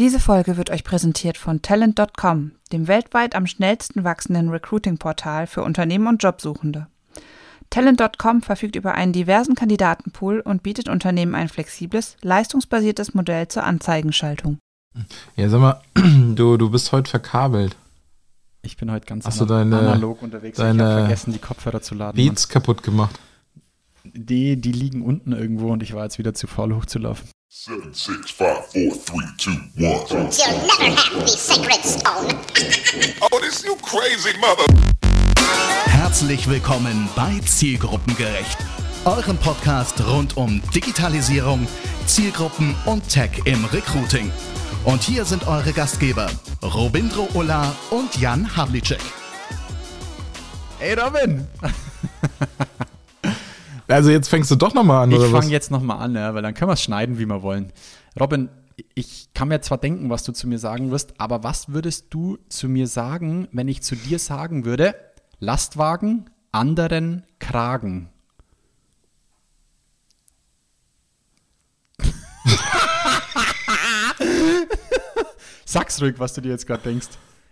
Diese Folge wird euch präsentiert von Talent.com, dem weltweit am schnellsten wachsenden Recruiting-Portal für Unternehmen und Jobsuchende. Talent.com verfügt über einen diversen Kandidatenpool und bietet Unternehmen ein flexibles, leistungsbasiertes Modell zur Anzeigenschaltung. Ja, sag mal, du, du bist heute verkabelt. Ich bin heute ganz Hast du deine- analog unterwegs. ich deine habe vergessen, die Kopfhörer zu laden. Beats kaputt gemacht. Mann. Die, die liegen unten irgendwo und ich war jetzt wieder zu faul hochzulaufen. Seven, six, five, four, three, two, one. You'll never have the sacred stone. Oh, this you crazy mother. Herzlich willkommen bei Zielgruppengerecht, eurem Podcast rund um Digitalisierung, Zielgruppen und Tech im Recruiting. Und hier sind eure Gastgeber Robindro Ulla und Jan Havlicek. Ey Robin! Also jetzt fängst du doch nochmal an, Ich oder was? fange jetzt nochmal an, ja, weil dann können wir es schneiden, wie wir wollen. Robin, ich kann mir zwar denken, was du zu mir sagen wirst, aber was würdest du zu mir sagen, wenn ich zu dir sagen würde, Lastwagen, anderen Kragen? Sag's ruhig, was du dir jetzt gerade denkst.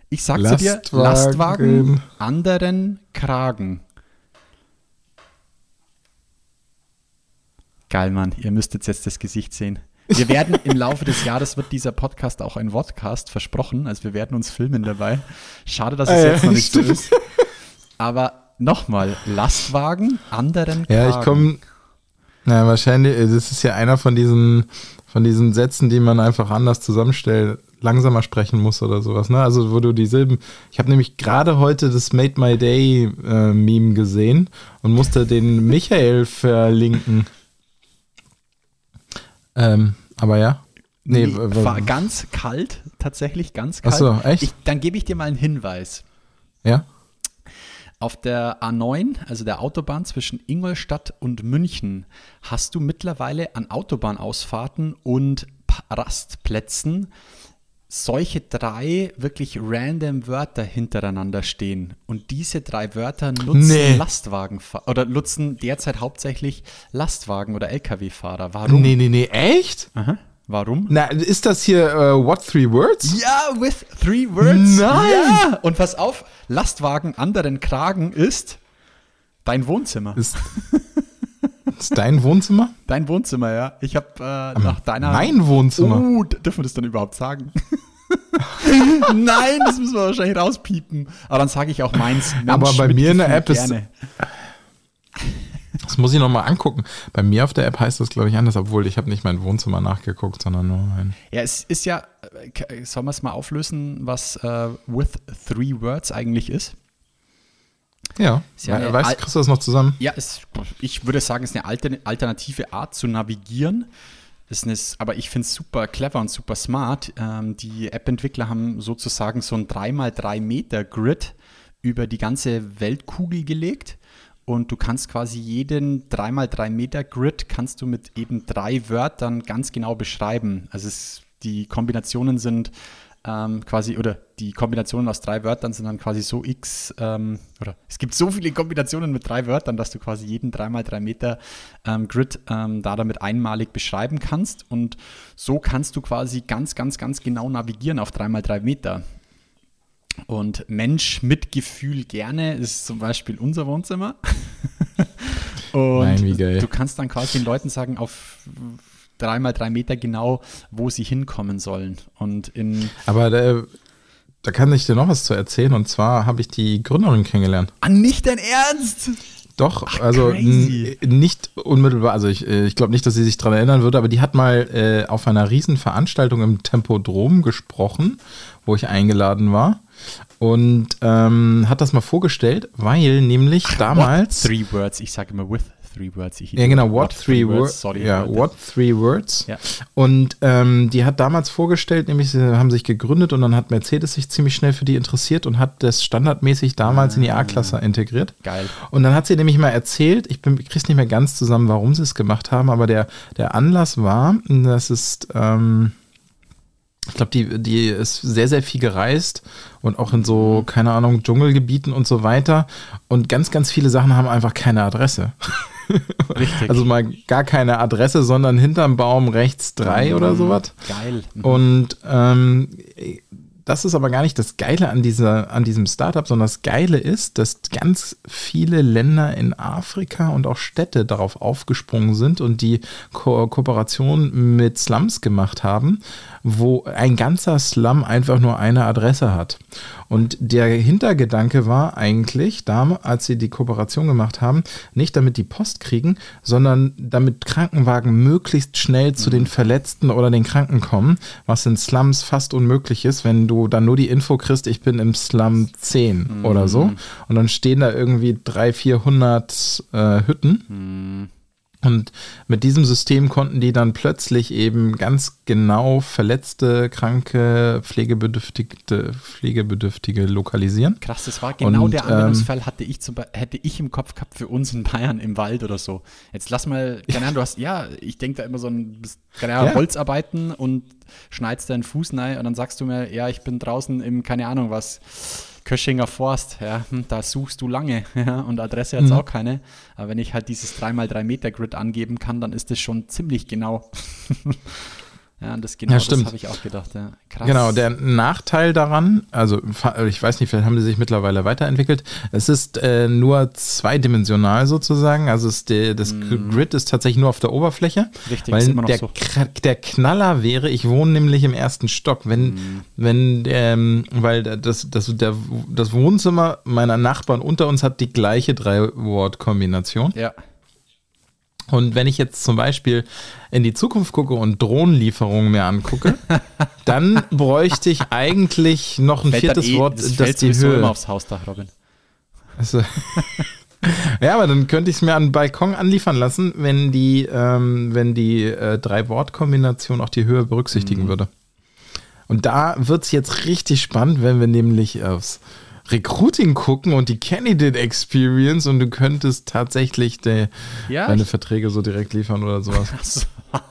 Ich sag zu dir. Lastwagen, anderen Kragen. Geil, Mann. Ihr müsstet jetzt das Gesicht sehen. Wir werden im Laufe des Jahres wird dieser Podcast auch ein Vodcast versprochen. Also wir werden uns filmen dabei. Schade, dass es ja, jetzt noch nicht so stimmt. ist. Aber nochmal, Lastwagen, anderen Ja, ich Kragen. komme. Na, wahrscheinlich, äh, das ist ja einer von diesen, von diesen Sätzen, die man einfach anders zusammenstellt, langsamer sprechen muss oder sowas, ne? Also, wo du die Silben. Ich habe nämlich gerade heute das Made My Day äh, Meme gesehen und musste den Michael verlinken. Ähm, aber ja. Nee, Nee, war ganz kalt, tatsächlich ganz kalt. Ach so, echt? Ich, dann gebe ich dir mal einen Hinweis. ja. Auf der A9, also der Autobahn zwischen Ingolstadt und München, hast du mittlerweile an Autobahnausfahrten und Rastplätzen solche drei wirklich random Wörter hintereinander stehen. Und diese drei Wörter nutzen Nee. Lastwagen oder nutzen derzeit hauptsächlich Lastwagen oder Lkw-Fahrer. Warum? Nee, nee, nee, echt? Aha. Warum? Na, ist das hier äh, What Three Words? Ja, with three words. Nein! Ja. Und pass auf, Lastwagen anderen Kragen ist dein Wohnzimmer. Ist, ist dein Wohnzimmer? Dein Wohnzimmer, ja. Ich habe äh, nach deiner. Mein Wohnzimmer. Oh, dürfen wir das dann überhaupt sagen? Nein, das müssen wir wahrscheinlich rauspiepen. Aber dann sage ich auch meins. Mensch, Aber bei mir in der App ist- gerne. Das muss ich nochmal angucken. Bei mir auf der App heißt das, glaube ich, anders, obwohl ich habe nicht mein Wohnzimmer nachgeguckt, sondern nur mein. Ja, es ist ja. äh, Sollen wir es mal auflösen, was äh, with three words eigentlich ist? Ja, ja kriegst du das noch zusammen? Ja, es, ich würde sagen, es ist eine altern- alternative Art zu navigieren. Ist eine, aber ich finde es super clever und super smart. Ähm, die App-Entwickler haben sozusagen so ein 3x3 Meter Grid über die ganze Weltkugel gelegt. Und du kannst quasi jeden 3x3 Meter Grid kannst du mit eben drei Wörtern ganz genau beschreiben. Also es, die Kombinationen sind ähm, quasi, oder die Kombinationen aus drei Wörtern sind dann quasi so x, ähm, oder es gibt so viele Kombinationen mit drei Wörtern, dass du quasi jeden 3x3 Meter ähm, Grid ähm, da damit einmalig beschreiben kannst. Und so kannst du quasi ganz, ganz, ganz genau navigieren auf 3x3 Meter. Und Mensch mit Gefühl gerne ist zum Beispiel unser Wohnzimmer. Und Nein, du kannst dann quasi den Leuten sagen, auf dreimal drei Meter genau, wo sie hinkommen sollen. Und in Aber da, da kann ich dir noch was zu erzählen. Und zwar habe ich die Gründerin kennengelernt. Ah, nicht dein Ernst! Doch, also crazy. n- nicht unmittelbar, also ich, äh, ich glaube nicht, dass sie sich daran erinnern würde, aber die hat mal äh, auf einer Riesenveranstaltung im Tempodrom gesprochen, wo ich eingeladen war. Und ähm, hat das mal vorgestellt, weil nämlich damals. What three words. Ich sage immer with three words. Ja, genau, what, three words. Sorry. ja, what three words. Ja. Und ähm, die hat damals vorgestellt, nämlich sie haben sich gegründet und dann hat Mercedes sich ziemlich schnell für die interessiert und hat das standardmäßig damals in die A-Klasse integriert. Geil. Und dann hat sie nämlich mal erzählt, ich bin, krieg's nicht mehr ganz zusammen, warum sie es gemacht haben, aber der, der Anlass war, das ist, ähm, ich glaube, die, die ist sehr, sehr viel gereist und auch in so, keine Ahnung, Dschungelgebieten und so weiter. Und ganz, ganz viele Sachen haben einfach keine Adresse. Richtig. Also mal gar keine Adresse, sondern hinterm Baum rechts drei oder sowas. Geil. Mhm. Und ähm, das ist aber gar nicht das Geile an, dieser, an diesem Startup, sondern das Geile ist, dass ganz viele Länder in Afrika und auch Städte darauf aufgesprungen sind und die Ko Kooperation mit Slums gemacht haben, wo ein ganzer Slum einfach nur eine Adresse hat. Und der Hintergedanke war eigentlich, da, als sie die Kooperation gemacht haben, nicht damit die Post kriegen, sondern damit Krankenwagen möglichst schnell zu den Verletzten oder den Kranken kommen, was in Slums fast unmöglich ist, wenn du dann nur die Info kriegst, ich bin im Slum 10 oder so. Und dann stehen da irgendwie 300, 400 äh, Hütten. Und mit diesem System konnten die dann plötzlich eben ganz genau verletzte, kranke, pflegebedürftige, pflegebedürftige lokalisieren. Krass, das war genau Und, der ähm, Anwendungsfall, hatte ich zum hätte ich im Kopf gehabt für uns in Bayern im Wald oder so. Jetzt lass mal, keine Ahnung, du hast, ja, ich denke da immer so ein, bist, keine Ahnung, Ja. Holzarbeiten und schneidest deinen Fuß rein und dann sagst du mir, ja, ich bin draußen im, keine Ahnung was, Köschinger Forst, ja, hm, da suchst du lange, ja, und Adresse hat Mhm. auch keine. Aber wenn ich halt dieses 3x3 Meter Grid angeben kann, dann ist das schon ziemlich genau. ja, und das genau, Ja, das habe ich auch gedacht, ja. Krass. Genau, der Nachteil daran, also ich weiß nicht, vielleicht haben die sich mittlerweile weiterentwickelt. Es ist äh, nur zweidimensional sozusagen. Also der, das Grid ist tatsächlich nur auf der Oberfläche. Richtig, weil der, so. Der Knaller wäre, ich wohne nämlich im ersten Stock, wenn, Mhm. wenn, ähm, weil das, das, der, das Wohnzimmer meiner Nachbarn unter uns hat die gleiche Drei-Wort-Kombination. Ja. Und wenn ich jetzt zum Beispiel in die Zukunft gucke und Drohnenlieferungen mir angucke, dann bräuchte ich eigentlich noch ein Fällt viertes eh, Wort, das das, die Höhe. immer aufs Hausdach, Robin. Also, ja, aber dann könnte ich es mir an den Balkon anliefern lassen, wenn die, ähm, wenn die äh, Drei-Wort-Kombination auch die Höhe berücksichtigen würde. Und da wird es jetzt richtig spannend, wenn wir nämlich aufs Recruiting gucken und die Candidate Experience und du könntest tatsächlich de, Ja, deine Verträge so direkt liefern oder sowas.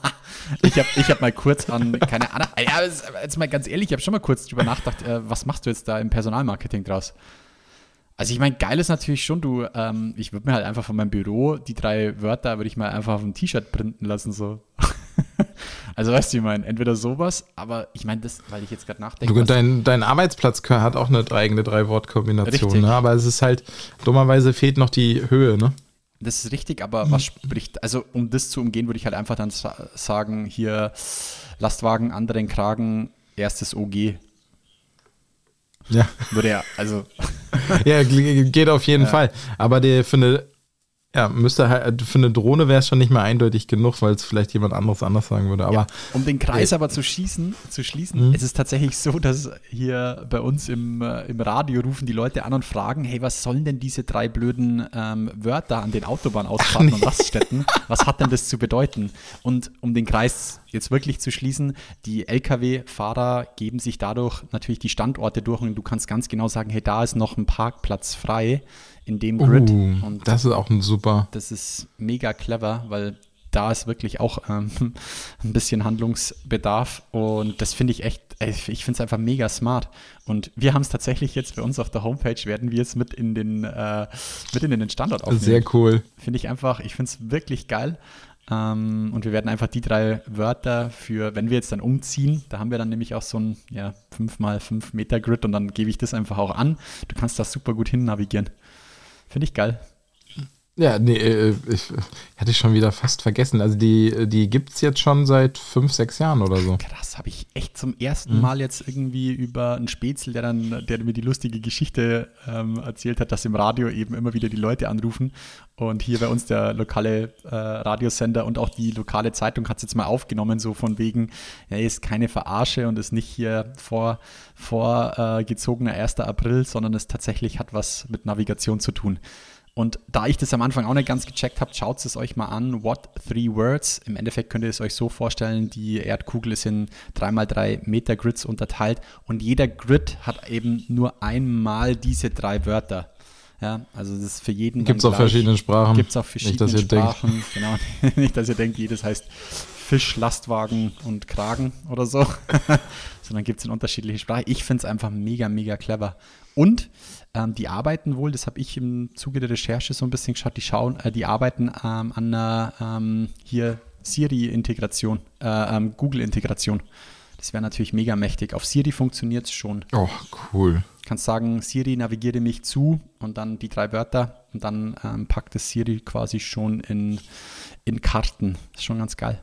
Ich habe ich hab mal kurz an, keine Ahnung, ja, jetzt jetzt mal ganz ehrlich, ich habe schon mal kurz drüber nachgedacht, äh, was machst du jetzt da im Personalmarketing draus? Also ich meine, geil ist natürlich schon, du, ähm, ich würde mir halt einfach von meinem Büro die drei Wörter, würde ich mal einfach auf ein T-Shirt printen lassen, so. also weißt du, ich meine, entweder sowas, aber ich meine das, weil ich jetzt gerade nachdenke, Du, dein, dein Arbeitsplatz hat auch eine eigene Drei-Wort-Kombination, ne? aber es ist halt, dummerweise fehlt noch die Höhe, ne? Das ist richtig, aber was spricht, also um das zu umgehen, würde ich halt einfach dann sa sagen, hier Lastwagen, anderen Kragen, erstes OG. Ja, Würde ja, also ja ge- geht auf jeden Fall. Aber der für eine, ja, müsste halt, für eine Drohne wäre es schon nicht mehr eindeutig genug, weil es vielleicht jemand anderes anders sagen würde. Aber Um den Kreis aber zu schießen, zu schließen, es ist tatsächlich so, dass hier bei uns im, äh, im Radio rufen die Leute an und fragen, hey, was sollen denn diese drei blöden ähm, Wörter an den Autobahnausfahrten und Raststätten? Was hat denn das zu bedeuten? Und um den Kreis jetzt wirklich zu schließen, die Lkw-Fahrer geben sich dadurch natürlich die Standorte durch und du kannst ganz genau sagen, hey, da ist noch ein Parkplatz frei in dem Grid. uh, und das ist auch ein super. das ist mega clever, weil da ist wirklich auch ähm, ein bisschen Handlungsbedarf und das finde ich echt, ich finde es einfach mega smart. Und wir haben es tatsächlich jetzt bei uns auf der Homepage, werden wir es mit in den, äh, mit in den Standort aufnehmen. Sehr cool. Finde ich einfach, ich finde es wirklich geil. Ähm, und wir werden einfach die drei Wörter für, wenn wir jetzt dann umziehen, da haben wir dann nämlich auch so ein ja, 5x5 Meter Grid und dann gebe ich das einfach auch an. Du kannst das super gut hin navigieren. Finde ich geil. Ja, nee, äh, ich hatte ich schon wieder fast vergessen. Also die, die gibt es jetzt schon seit fünf, sechs Jahren oder so. Krass, habe ich echt zum ersten Mhm. Mal jetzt irgendwie über einen Spätzle, der dann, der mir die lustige Geschichte ähm, erzählt hat, dass im Radio eben immer wieder die Leute anrufen. Und hier bei uns der lokale äh, Radiosender und auch die lokale Zeitung hat es jetzt mal aufgenommen, so von wegen, ja, ist keine Verarsche und ist nicht hier vor, vorgezogener 1. April, sondern es tatsächlich hat was mit Navigation zu tun. Und da ich das am Anfang auch nicht ganz gecheckt habe, schaut es euch mal an. What Three Words? Im Endeffekt könnt ihr es euch so vorstellen, die Erdkugel ist in 3x3 Meter Grids unterteilt und jeder Grid hat eben nur einmal diese drei Wörter. Ja, also das ist für jeden. Gibt's dann auch gleich. verschiedene Sprachen. Gibt's auch Nicht, verschiedene dass ihr denkt. Sprachen. Genau. Nicht, dass ihr denkt, jedes heißt Fisch, Lastwagen und Kragen oder so, sondern gibt es in unterschiedliche Sprachen. Ich finde es einfach mega, mega clever. Und ähm, die arbeiten wohl, das habe ich im Zuge der Recherche so ein bisschen geschaut, die schauen, äh, die arbeiten ähm, an einer ähm, hier Siri-Integration, äh, ähm, Google-Integration. Das wäre natürlich mega mächtig. Auf Siri funktioniert es schon. Oh, cool. kannst sagen, Siri navigiere mich zu und dann die drei Wörter und dann ähm, packt es Siri quasi schon in, in Karten. Das ist schon ganz geil.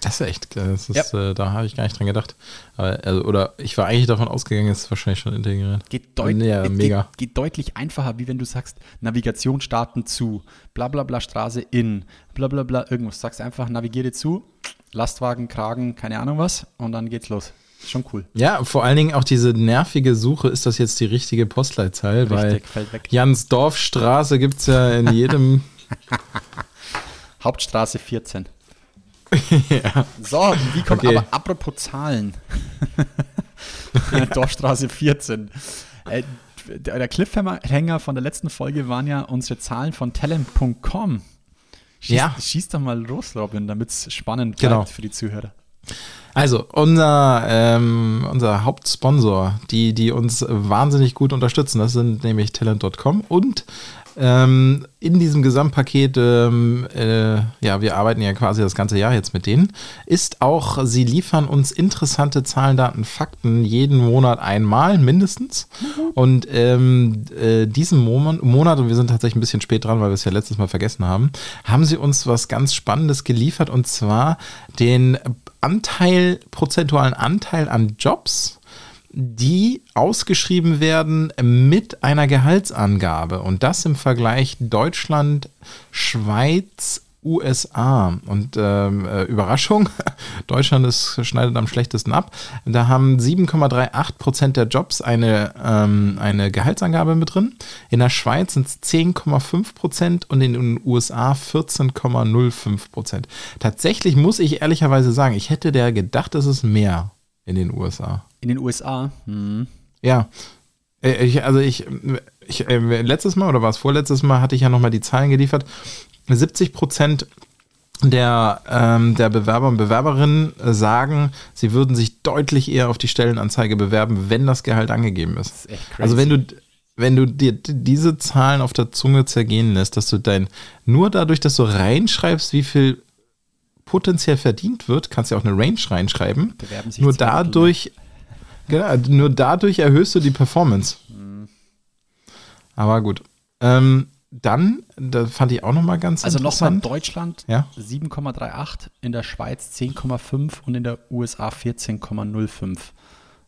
Das ist echt, das ist, äh, da habe ich gar nicht dran gedacht. Aber, also, oder ich war eigentlich davon ausgegangen, es ist wahrscheinlich schon integriert. Geht, deut Ja, geht-. Geht, deutlich einfacher, wie wenn du sagst, Navigation starten zu, bla bla bla Straße in, bla bla bla irgendwas. Sagst einfach, navigiere zu, Lastwagen, Kragen, keine Ahnung was und dann geht's los. Ist schon cool. Ja, vor allen Dingen auch diese nervige Suche, ist das jetzt die richtige Postleitzahl? Weil Richtig, fällt weg. Jansdorfstraße gibt es ja in jedem. Hauptstraße 14. So, wie kommt Okay. aber apropos Zahlen? Dorfstraße 14. Äh, der der Cliffhanger von der letzten Folge waren ja unsere Zahlen von talent.com. Schieß, Ja. schieß doch mal los, Robin, damit es spannend bleibt Genau. für die Zuhörer. Also, unser, ähm, unser Hauptsponsor, die, die uns wahnsinnig gut unterstützen, das sind nämlich talent.com und ähm, in diesem Gesamtpaket, ähm, äh, ja, wir arbeiten ja quasi das ganze Jahr jetzt mit denen, ist auch, sie liefern uns interessante Zahlen, Daten, Fakten jeden Monat einmal mindestens. Und ähm, äh, diesen Monat, Monat, und wir sind tatsächlich ein bisschen spät dran, weil wir es ja letztes Mal vergessen haben, haben sie uns was ganz Spannendes geliefert und zwar den Anteil, prozentualen Anteil an Jobs, die ausgeschrieben werden mit einer Gehaltsangabe. Und das im Vergleich Deutschland, Schweiz, USA. Und ähm, äh, Überraschung, Deutschland ist, schneidet am schlechtesten ab. Da haben 7,38 Prozent der Jobs eine, ähm, eine Gehaltsangabe mit drin. In der Schweiz sind es 10,5 Prozent und in den USA 14,05 Prozent. Tatsächlich muss ich ehrlicherweise sagen, ich hätte der gedacht, es ist mehr in den USA. In den USA, hm, Ja. Äh, Ich, also ich, ich äh, letztes Mal oder war es vorletztes Mal, hatte ich ja nochmal die Zahlen geliefert. 70 Prozent der, ähm, der Bewerber und Bewerberinnen äh, sagen, sie würden sich deutlich eher auf die Stellenanzeige bewerben, wenn das Gehalt angegeben ist. ist. Also wenn du, wenn du dir diese Zahlen auf der Zunge zergehen lässt, dass du dein, nur dadurch, dass du reinschreibst, wie viel potenziell verdient wird, kannst du ja auch eine Range reinschreiben. Bewerben sich Nur dadurch, genau, nur dadurch erhöhst du die Performance. Aber gut. Ähm, dann, da fand ich auch nochmal ganz Also nochmal interessant. Deutschland Ja. 7,38, in der Schweiz 10,5 und in der USA 14,05.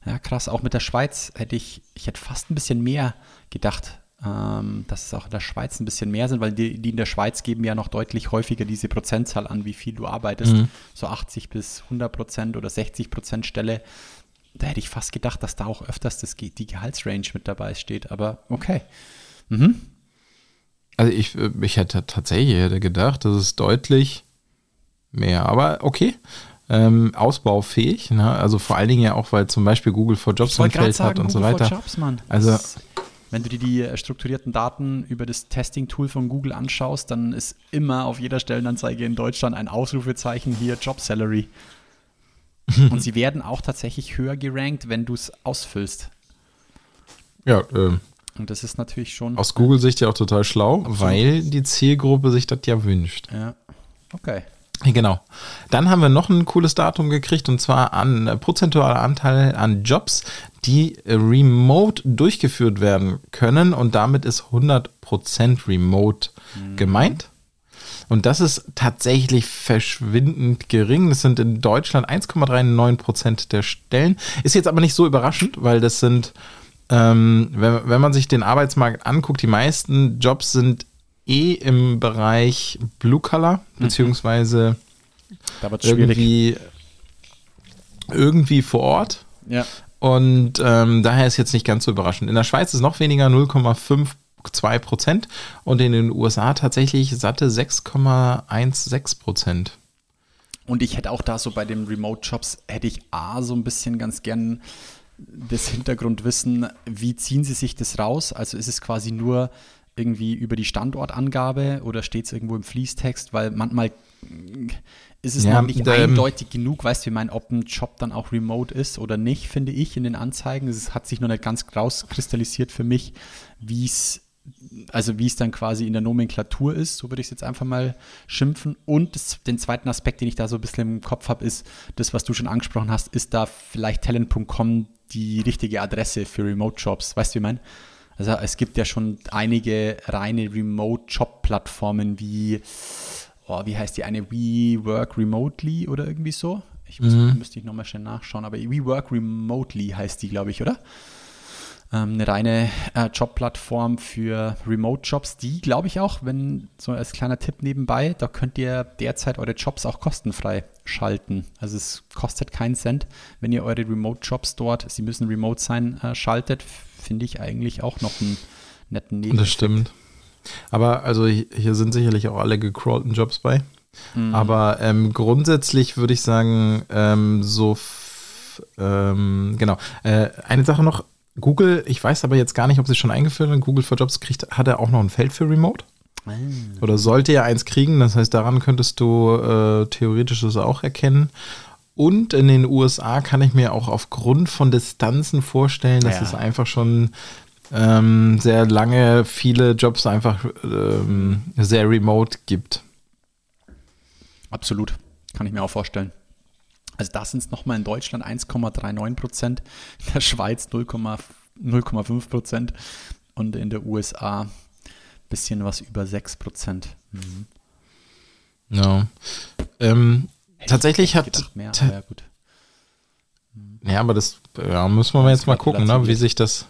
Ja, krass. Auch mit der Schweiz hätte ich, ich hätte fast ein bisschen mehr gedacht, ähm, dass es auch in der Schweiz ein bisschen mehr sind, weil die, die in der Schweiz geben ja noch deutlich häufiger diese Prozentzahl an, wie viel du arbeitest. So 80 bis 100 Prozent oder 60 Prozent Stelle. Da hätte ich fast gedacht, dass da auch öfters das, die Gehaltsrange mit dabei steht. Aber okay. Also ich, äh, ich hätte tatsächlich hätte gedacht, das ist deutlich mehr. Aber okay. Ähm, ausbaufähig, ne? also vor allen Dingen ja auch, weil zum Beispiel Google for Jobs ein Feld hat sagen, und so Google for weiter. Jobs. Also- wenn du dir die äh, strukturierten Daten über das Testing-Tool von Google anschaust, dann ist immer auf jeder Stellenanzeige in Deutschland ein Ausrufezeichen hier Job Salary. Und sie werden auch tatsächlich höher gerankt, wenn du es ausfüllst. Ja, ähm, Und das ist natürlich schon. aus Google-Sicht ja auch total schlau, weil die Zielgruppe sich das ja wünscht. Ja. Okay. Genau. Dann haben wir noch ein cooles Datum gekriegt und zwar an äh, prozentualer Anteil an Jobs, die äh, remote durchgeführt werden können und damit ist 100% remote gemeint. Und das ist tatsächlich verschwindend gering. Das sind in Deutschland 1,39% der Stellen. Ist jetzt aber nicht so überraschend, weil das sind, ähm, wenn, wenn man sich den Arbeitsmarkt anguckt, die meisten Jobs sind eh im Bereich Blue beziehungsweise wird es schwierig. irgendwie, irgendwie vor Ort. Ja. Und ähm, daher ist jetzt nicht ganz so überraschend. In der Schweiz ist noch weniger, 0,52 Prozent. Und in den USA tatsächlich satte 6,16 Prozent. Und ich hätte auch da so bei den Remote-Jobs, hätte ich A, so ein bisschen ganz gern das Hintergrundwissen, wie ziehen sie sich das raus? Also ist es quasi nur irgendwie über die Standortangabe oder steht es irgendwo im Fließtext? Weil manchmal ist es Ja, noch nicht ähm, eindeutig genug, weißt du, ich meine, ob ein Job dann auch remote ist oder nicht, finde ich in den Anzeigen. Es hat sich noch nicht ganz rauskristallisiert für mich, wie es also wie es dann quasi in der Nomenklatur ist, so würde ich es jetzt einfach mal schimpfen. Und das, den zweiten Aspekt, den ich da so ein bisschen im Kopf habe, ist das, was du schon angesprochen hast, ist da vielleicht talent.com die richtige Adresse für Remote-Jobs? Weißt du, wie ich meine? Also es gibt ja schon einige reine Remote-Job-Plattformen wie, oh, wie heißt die eine, We Work Remotely oder irgendwie so? Ich muss, müsste ich nochmal schnell nachschauen, aber We Work Remotely heißt die, glaube ich, oder? ähm, eine reine äh, Jobplattform für Remote-Jobs, die glaube ich auch, wenn so als kleiner Tipp nebenbei, da könnt ihr derzeit eure Jobs auch kostenfrei schalten. Also es kostet keinen Cent, wenn ihr eure Remote-Jobs dort, sie müssen remote sein, äh, schaltet, finde ich eigentlich auch noch einen netten Nebeneffekt. Das stimmt. Aber also hi- hier sind sicherlich auch alle gecrawlten Jobs bei. Mhm. Aber ähm, grundsätzlich würde ich sagen, ähm, so, ähm, genau. Äh, eine Sache noch, Google, ich weiß aber jetzt gar nicht, ob sie schon eingeführt haben, Google for Jobs kriegt, hat er auch noch ein Feld für Remote? Ah. Oder sollte er eins kriegen, das heißt, daran könntest du äh, theoretisch das auch erkennen. Und in den USA kann ich mir auch aufgrund von Distanzen vorstellen, dass Ja. es einfach schon ähm, sehr lange viele Jobs einfach ähm, sehr remote gibt. Absolut, kann ich mir auch vorstellen. Also da sind es nochmal in Deutschland 1,39 Prozent, in der Schweiz 0,5 0,5 Prozent und in der USA ein bisschen was über 6 Prozent. Mhm. Ja. Ähm, tatsächlich hat. gedacht mehr, aber ja gut. Ja, aber das ja, müssen wir jetzt mal gucken, ne, wie sich das,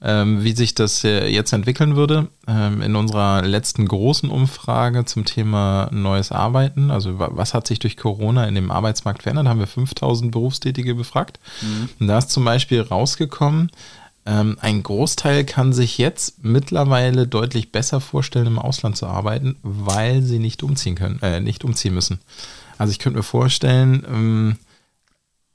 ähm, wie sich das äh, jetzt entwickeln würde. Ähm, in unserer letzten großen Umfrage zum Thema neues Arbeiten, also wa- was hat sich durch Corona in dem Arbeitsmarkt verändert, haben wir 5000 Berufstätige befragt. Und da ist zum Beispiel rausgekommen, ähm, ein Großteil kann sich jetzt mittlerweile deutlich besser vorstellen, im Ausland zu arbeiten, weil sie nicht umziehen können, äh, nicht umziehen müssen. Also ich könnte mir vorstellen, ähm,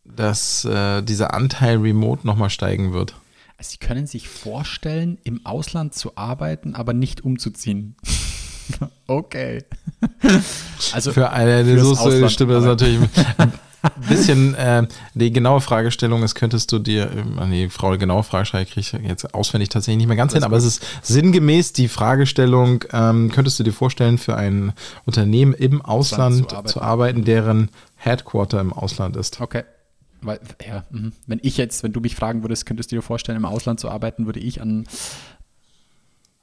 dass äh, dieser Anteil Remote nochmal steigen wird. Also Sie können sich vorstellen, im Ausland zu arbeiten, aber nicht umzuziehen. okay. Also Für eine so das arbeiten. natürlich bisschen. Äh, die genaue Fragestellung ist, könntest du dir, äh, nee, Frau, die genaue Fragestellung kriege ich jetzt auswendig tatsächlich nicht mehr ganz hin, aber es ist sinngemäß die Fragestellung, ähm, könntest du dir vorstellen, für ein Unternehmen im Ausland zu arbeiten. zu arbeiten, deren Headquarter im Ausland ist? Okay. Weil, ja, mhm. wenn ich jetzt, wenn du mich fragen würdest, könntest du dir vorstellen, im Ausland zu arbeiten, würde ich an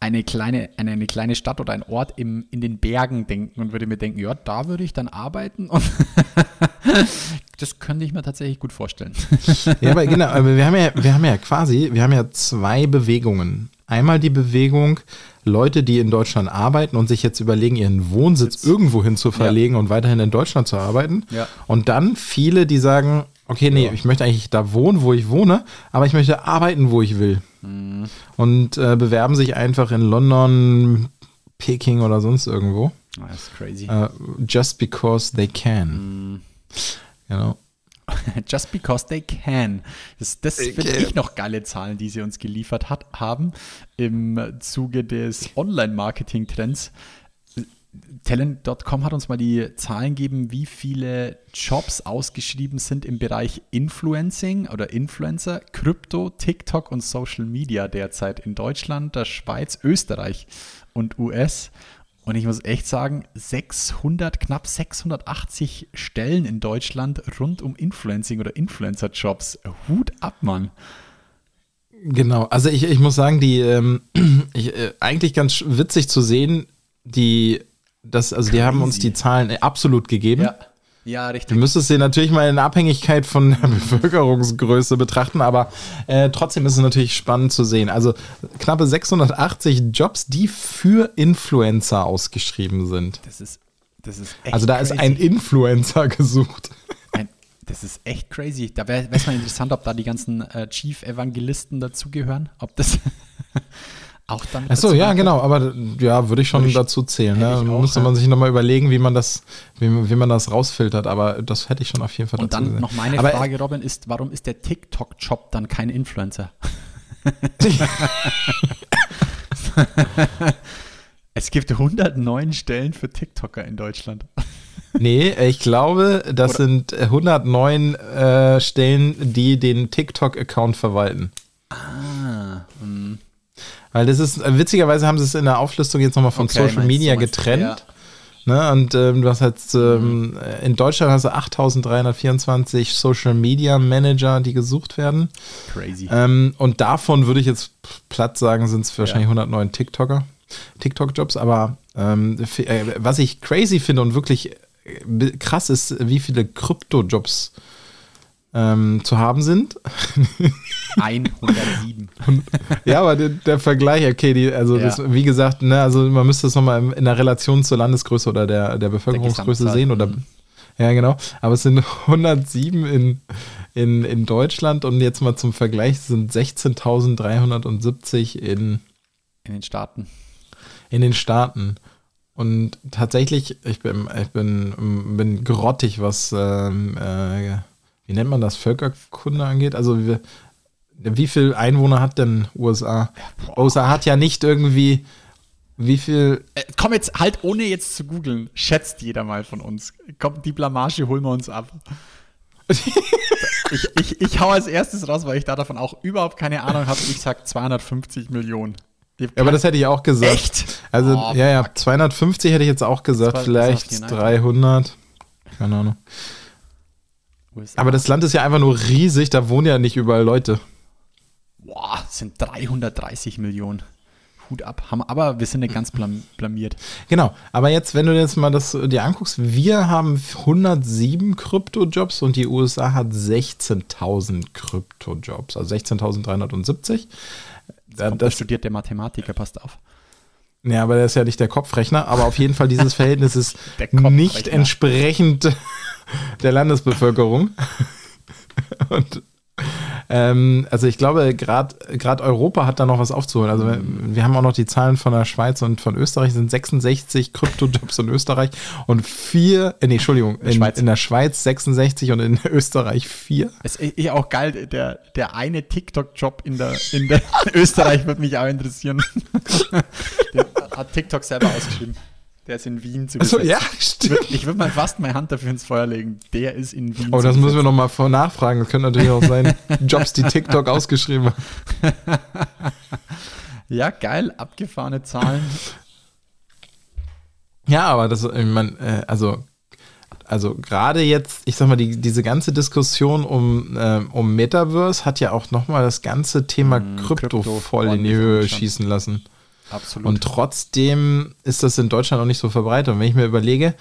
eine kleine, eine, eine kleine Stadt oder ein Ort im, in den Bergen denken und würde mir denken, ja, da würde ich dann arbeiten. Und das könnte ich mir tatsächlich gut vorstellen. Ja, aber genau, aber wir haben ja, wir haben ja quasi, wir haben ja zwei Bewegungen. Einmal die Bewegung, Leute, die in Deutschland arbeiten und sich jetzt überlegen, ihren Wohnsitz irgendwo hin zu verlegen und weiterhin in Deutschland zu arbeiten. Ja. Und dann viele, die sagen, okay, nee, ich möchte eigentlich da wohnen, wo ich wohne, aber ich möchte arbeiten, wo ich will. Mhm. Und äh, bewerben sich einfach in London, Peking oder sonst irgendwo. Ah, das ist crazy. Äh, just because they can. Mhm. Genau. Just because they can. Das, das finde ich noch geile Zahlen, die sie uns geliefert hat, haben im Zuge des Online-Marketing-Trends. Talent.com hat uns mal die Zahlen gegeben, wie viele Jobs ausgeschrieben sind im Bereich Influencing oder Influencer, Krypto, TikTok und Social Media derzeit in Deutschland, der Schweiz, Österreich und US. Und ich muss echt sagen, 600, knapp 680 Stellen in Deutschland rund um Influencing oder Influencer-Jobs. Hut ab, Mann. Genau, also ich, ich muss sagen, die ähm, ich, äh, eigentlich ganz witzig zu sehen, die das, also die haben uns Crazy. die Zahlen äh, absolut gegeben. Ja, ja richtig. Du müsstest sie natürlich mal in Abhängigkeit von der Bevölkerungsgröße betrachten, aber äh, trotzdem ist es natürlich spannend zu sehen. Also knappe 680 Jobs, die für Influencer ausgeschrieben sind. Das ist, das ist echt Also da ist crazy. ein Influencer gesucht. Ein, das ist echt crazy. Da wäre es mal interessant, ob da die ganzen äh, Chief-Evangelisten dazugehören. Ob das auch dann. Achso, ja, genau, aber ja, würde ich schon Würde ich- dazu zählen. Ne? Müsste man sich nochmal überlegen, wie man das, wie, wie man das rausfiltert, aber das hätte ich schon auf jeden Fall Und dazu dann gesehen. noch meine aber, Frage, Robin, ist, warum ist der TikTok-Job dann kein Influencer? Es gibt 109 Stellen für TikToker in Deutschland. Nee, ich glaube, das Oder- sind 109 äh, Stellen, die den TikTok-Account verwalten. Ah, hm. Weil das ist, äh, witzigerweise haben sie es in der Auflistung jetzt nochmal von Okay, Social Media getrennt. Ne, und ähm, du hast jetzt, ähm, in Deutschland hast du 8324 Social Media Manager, die gesucht werden. Crazy. Ähm, und davon würde ich jetzt platt sagen, sind es wahrscheinlich Ja. 109 TikToker, TikTok-Jobs. Aber ähm, äh, was ich crazy finde und wirklich äh, krass ist, wie viele Krypto-Jobs ähm, zu haben sind. 107. ja, aber der, der Vergleich, okay, die, also Ja. das, wie gesagt, ne, also man müsste es nochmal in der Relation zur Landesgröße oder der, der Bevölkerungsgröße Gesamtzahl. sehen oder ja, genau. Aber es sind 107 in, in, in Deutschland und jetzt mal zum Vergleich es sind 16.370 in, In den Staaten. in den Staaten. Und tatsächlich, ich bin, ich bin, bin grottig, was, ähm, äh, wie nennt man das, Völkerkunde angeht. Also wir, wie viel Einwohner hat denn USA? USA hat ja nicht irgendwie, wie viel, Äh, komm jetzt, halt ohne jetzt zu googeln, schätzt jeder mal von uns. Komm, die Blamage holen wir uns ab. ich, ich, ich hau als erstes raus, weil ich da davon auch überhaupt keine Ahnung habe. Ich sag 250 Millionen. Ja, aber das hätte ich auch gesagt. Echt? Also, Oh, ja, ja, fuck. 250 hätte ich jetzt auch gesagt, vielleicht das war auf die 300. Keine Ahnung. USA. Aber das Land ist ja einfach nur riesig, da wohnen ja nicht überall Leute. Boah, sind 330 Millionen. Hut ab. Haben, aber wir sind nicht ganz blam blamiert. Genau, aber jetzt, wenn du jetzt mal das dir anguckst, wir haben 107 Kryptojobs und die USA hat 16.000 Kryptojobs, also 16.370. Ja, Kommt der das, studierte Mathematiker, passt auf. ja, aber der ist ja nicht der Kopfrechner, aber auf jeden Fall dieses Verhältnis ist Der nicht entsprechend der Landesbevölkerung. Und ähm, also ich glaube, gerade Europa hat da noch was aufzuholen. Also wir, haben auch noch die Zahlen von der Schweiz und von Österreich, sind 66 Kryptojobs in Österreich und vier, äh, nee, Entschuldigung, in, Schweiz. in der Schweiz 66 und in Österreich vier. Es ist eh auch geil, der, der eine TikTok-Job in der, in der Österreich wird mich auch interessieren. Den hat TikTok selber ausgeschrieben. Der ist in Wien zu besetzen. ja, Ich stimmt. Ich würde mal fast meine Hand dafür ins Feuer legen. Der ist in Wien Oh, das müssen wir besetzen. noch mal vor nachfragen. Das könnte natürlich auch sein, Jobs, die TikTok ausgeschrieben haben. Ja, geil, abgefahrene Zahlen. Ja, aber das, ich mein, äh, also, also gerade jetzt, ich sag mal, die, diese ganze Diskussion um, ähm, um Metaverse hat ja auch nochmal das ganze Thema Krypto, Krypto voll in die Höhe schießen lassen. Absolut. Und trotzdem ist das in Deutschland noch nicht so verbreitet. Und wenn ich mir überlege,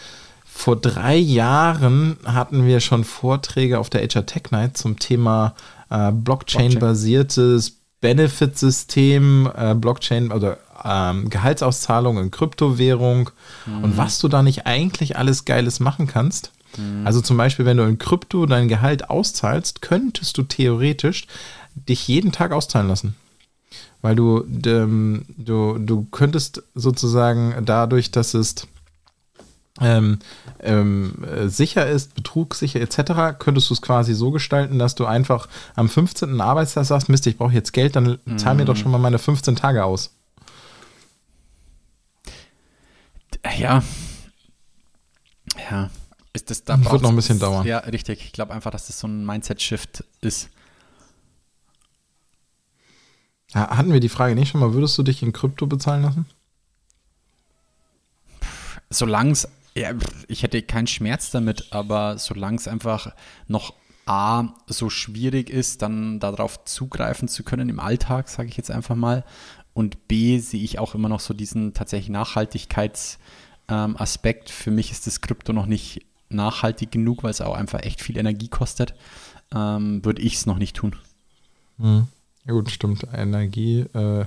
vor drei Jahren hatten wir schon Vorträge auf der HR Tech Night zum Thema äh, Blockchain-basiertes Benefit-System, äh, Blockchain, also ähm, Gehaltsauszahlung in Kryptowährung und was du da nicht eigentlich alles Geiles machen kannst. Also zum Beispiel, wenn du in Krypto dein Gehalt auszahlst, könntest du theoretisch dich jeden Tag auszahlen lassen. Weil du, ähm, du, du könntest sozusagen dadurch, dass es ähm, ähm, äh, sicher ist, betrugssicher etc., könntest du es quasi so gestalten, dass du einfach am 15. Arbeitstag sagst, Mist, ich brauche jetzt Geld, dann zahl mir doch schon mal meine 15 Tage aus. Ja. Ja. Ist das, da Wird noch ein bisschen dauern. Ja, richtig. Ich glaube einfach, dass das so ein Mindset-Shift ist. Ja, hatten wir die Frage nicht schon mal, würdest du dich in Krypto bezahlen lassen? Solange es, ja, ich hätte keinen Schmerz damit, aber solange es einfach noch A, so schwierig ist, dann darauf zugreifen zu können im Alltag, sage ich jetzt einfach mal. Und B, sehe ich auch immer noch so diesen tatsächlich Nachhaltigkeitsaspekt. Ähm. Für mich ist das Krypto noch nicht nachhaltig genug, weil es auch einfach echt viel Energie kostet. Ähm, Würde ich es noch nicht tun. Ja gut, stimmt. Energie, äh,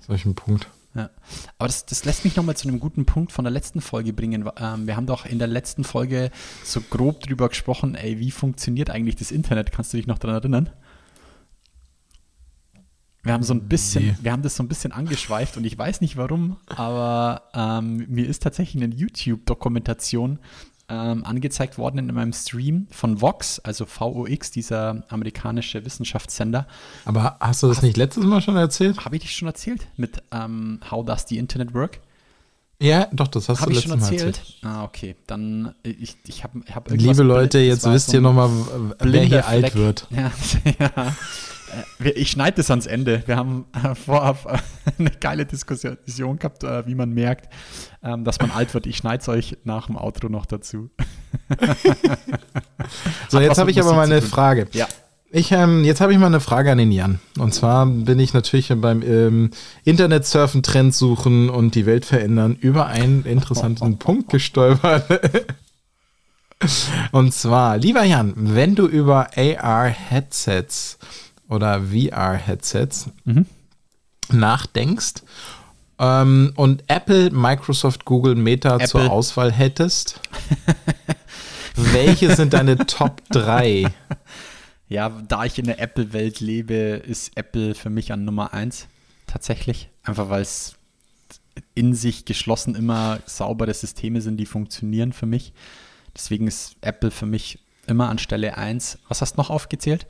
solchen Punkt. Ja. Aber das, das lässt mich nochmal zu einem guten Punkt von der letzten Folge bringen. Ähm, wir haben doch in der letzten Folge so grob drüber gesprochen, ey, wie funktioniert eigentlich das Internet? Kannst du dich noch daran erinnern? Wir haben so ein bisschen, Nee. wir haben das so ein bisschen angeschweift und ich weiß nicht warum, aber ähm, mir ist tatsächlich eine YouTube-Dokumentation ähm, angezeigt worden in meinem Stream von Vox, also VOX, dieser amerikanische Wissenschaftssender. Aber hast du das nicht letztes Mal schon erzählt? Habe ich dich schon erzählt mit ähm, How Does the Internet Work? Ja, doch, das hast Habe du letztes schon Mal erzählt? Ah, okay. Dann, äh, ich, ich habe hab Liebe Leute, jetzt wisst ihr nochmal, wer hier alt Fleck. wird. Ja, ja. Ich schneide das ans Ende. Wir haben äh, vorab äh, eine geile Diskussion gehabt, äh, wie man merkt, ähm, dass man alt wird. Ich schneide es euch nach dem Outro noch dazu. So, jetzt habe ich aber mal eine. Frage. Ja. Ich, ähm, jetzt habe ich mal eine Frage an den Jan. Und zwar bin ich natürlich beim ähm, Internet surfen, Trends suchen und die Welt verändern über einen interessanten Punkt gestolpert. und zwar, lieber Jan, wenn du über AR-Headsets oder VR-Headsets nachdenkst ähm, und Apple, Microsoft, Google, Meta zur Apple. Auswahl hättest, welche sind deine Top 3? Ja, da ich in der Apple-Welt lebe, ist Apple für mich an Nummer eins. Tatsächlich. Einfach weil es in sich geschlossen immer saubere Systeme sind, die funktionieren für mich. Deswegen ist Apple für mich immer an Stelle eins. Was hast du noch aufgezählt?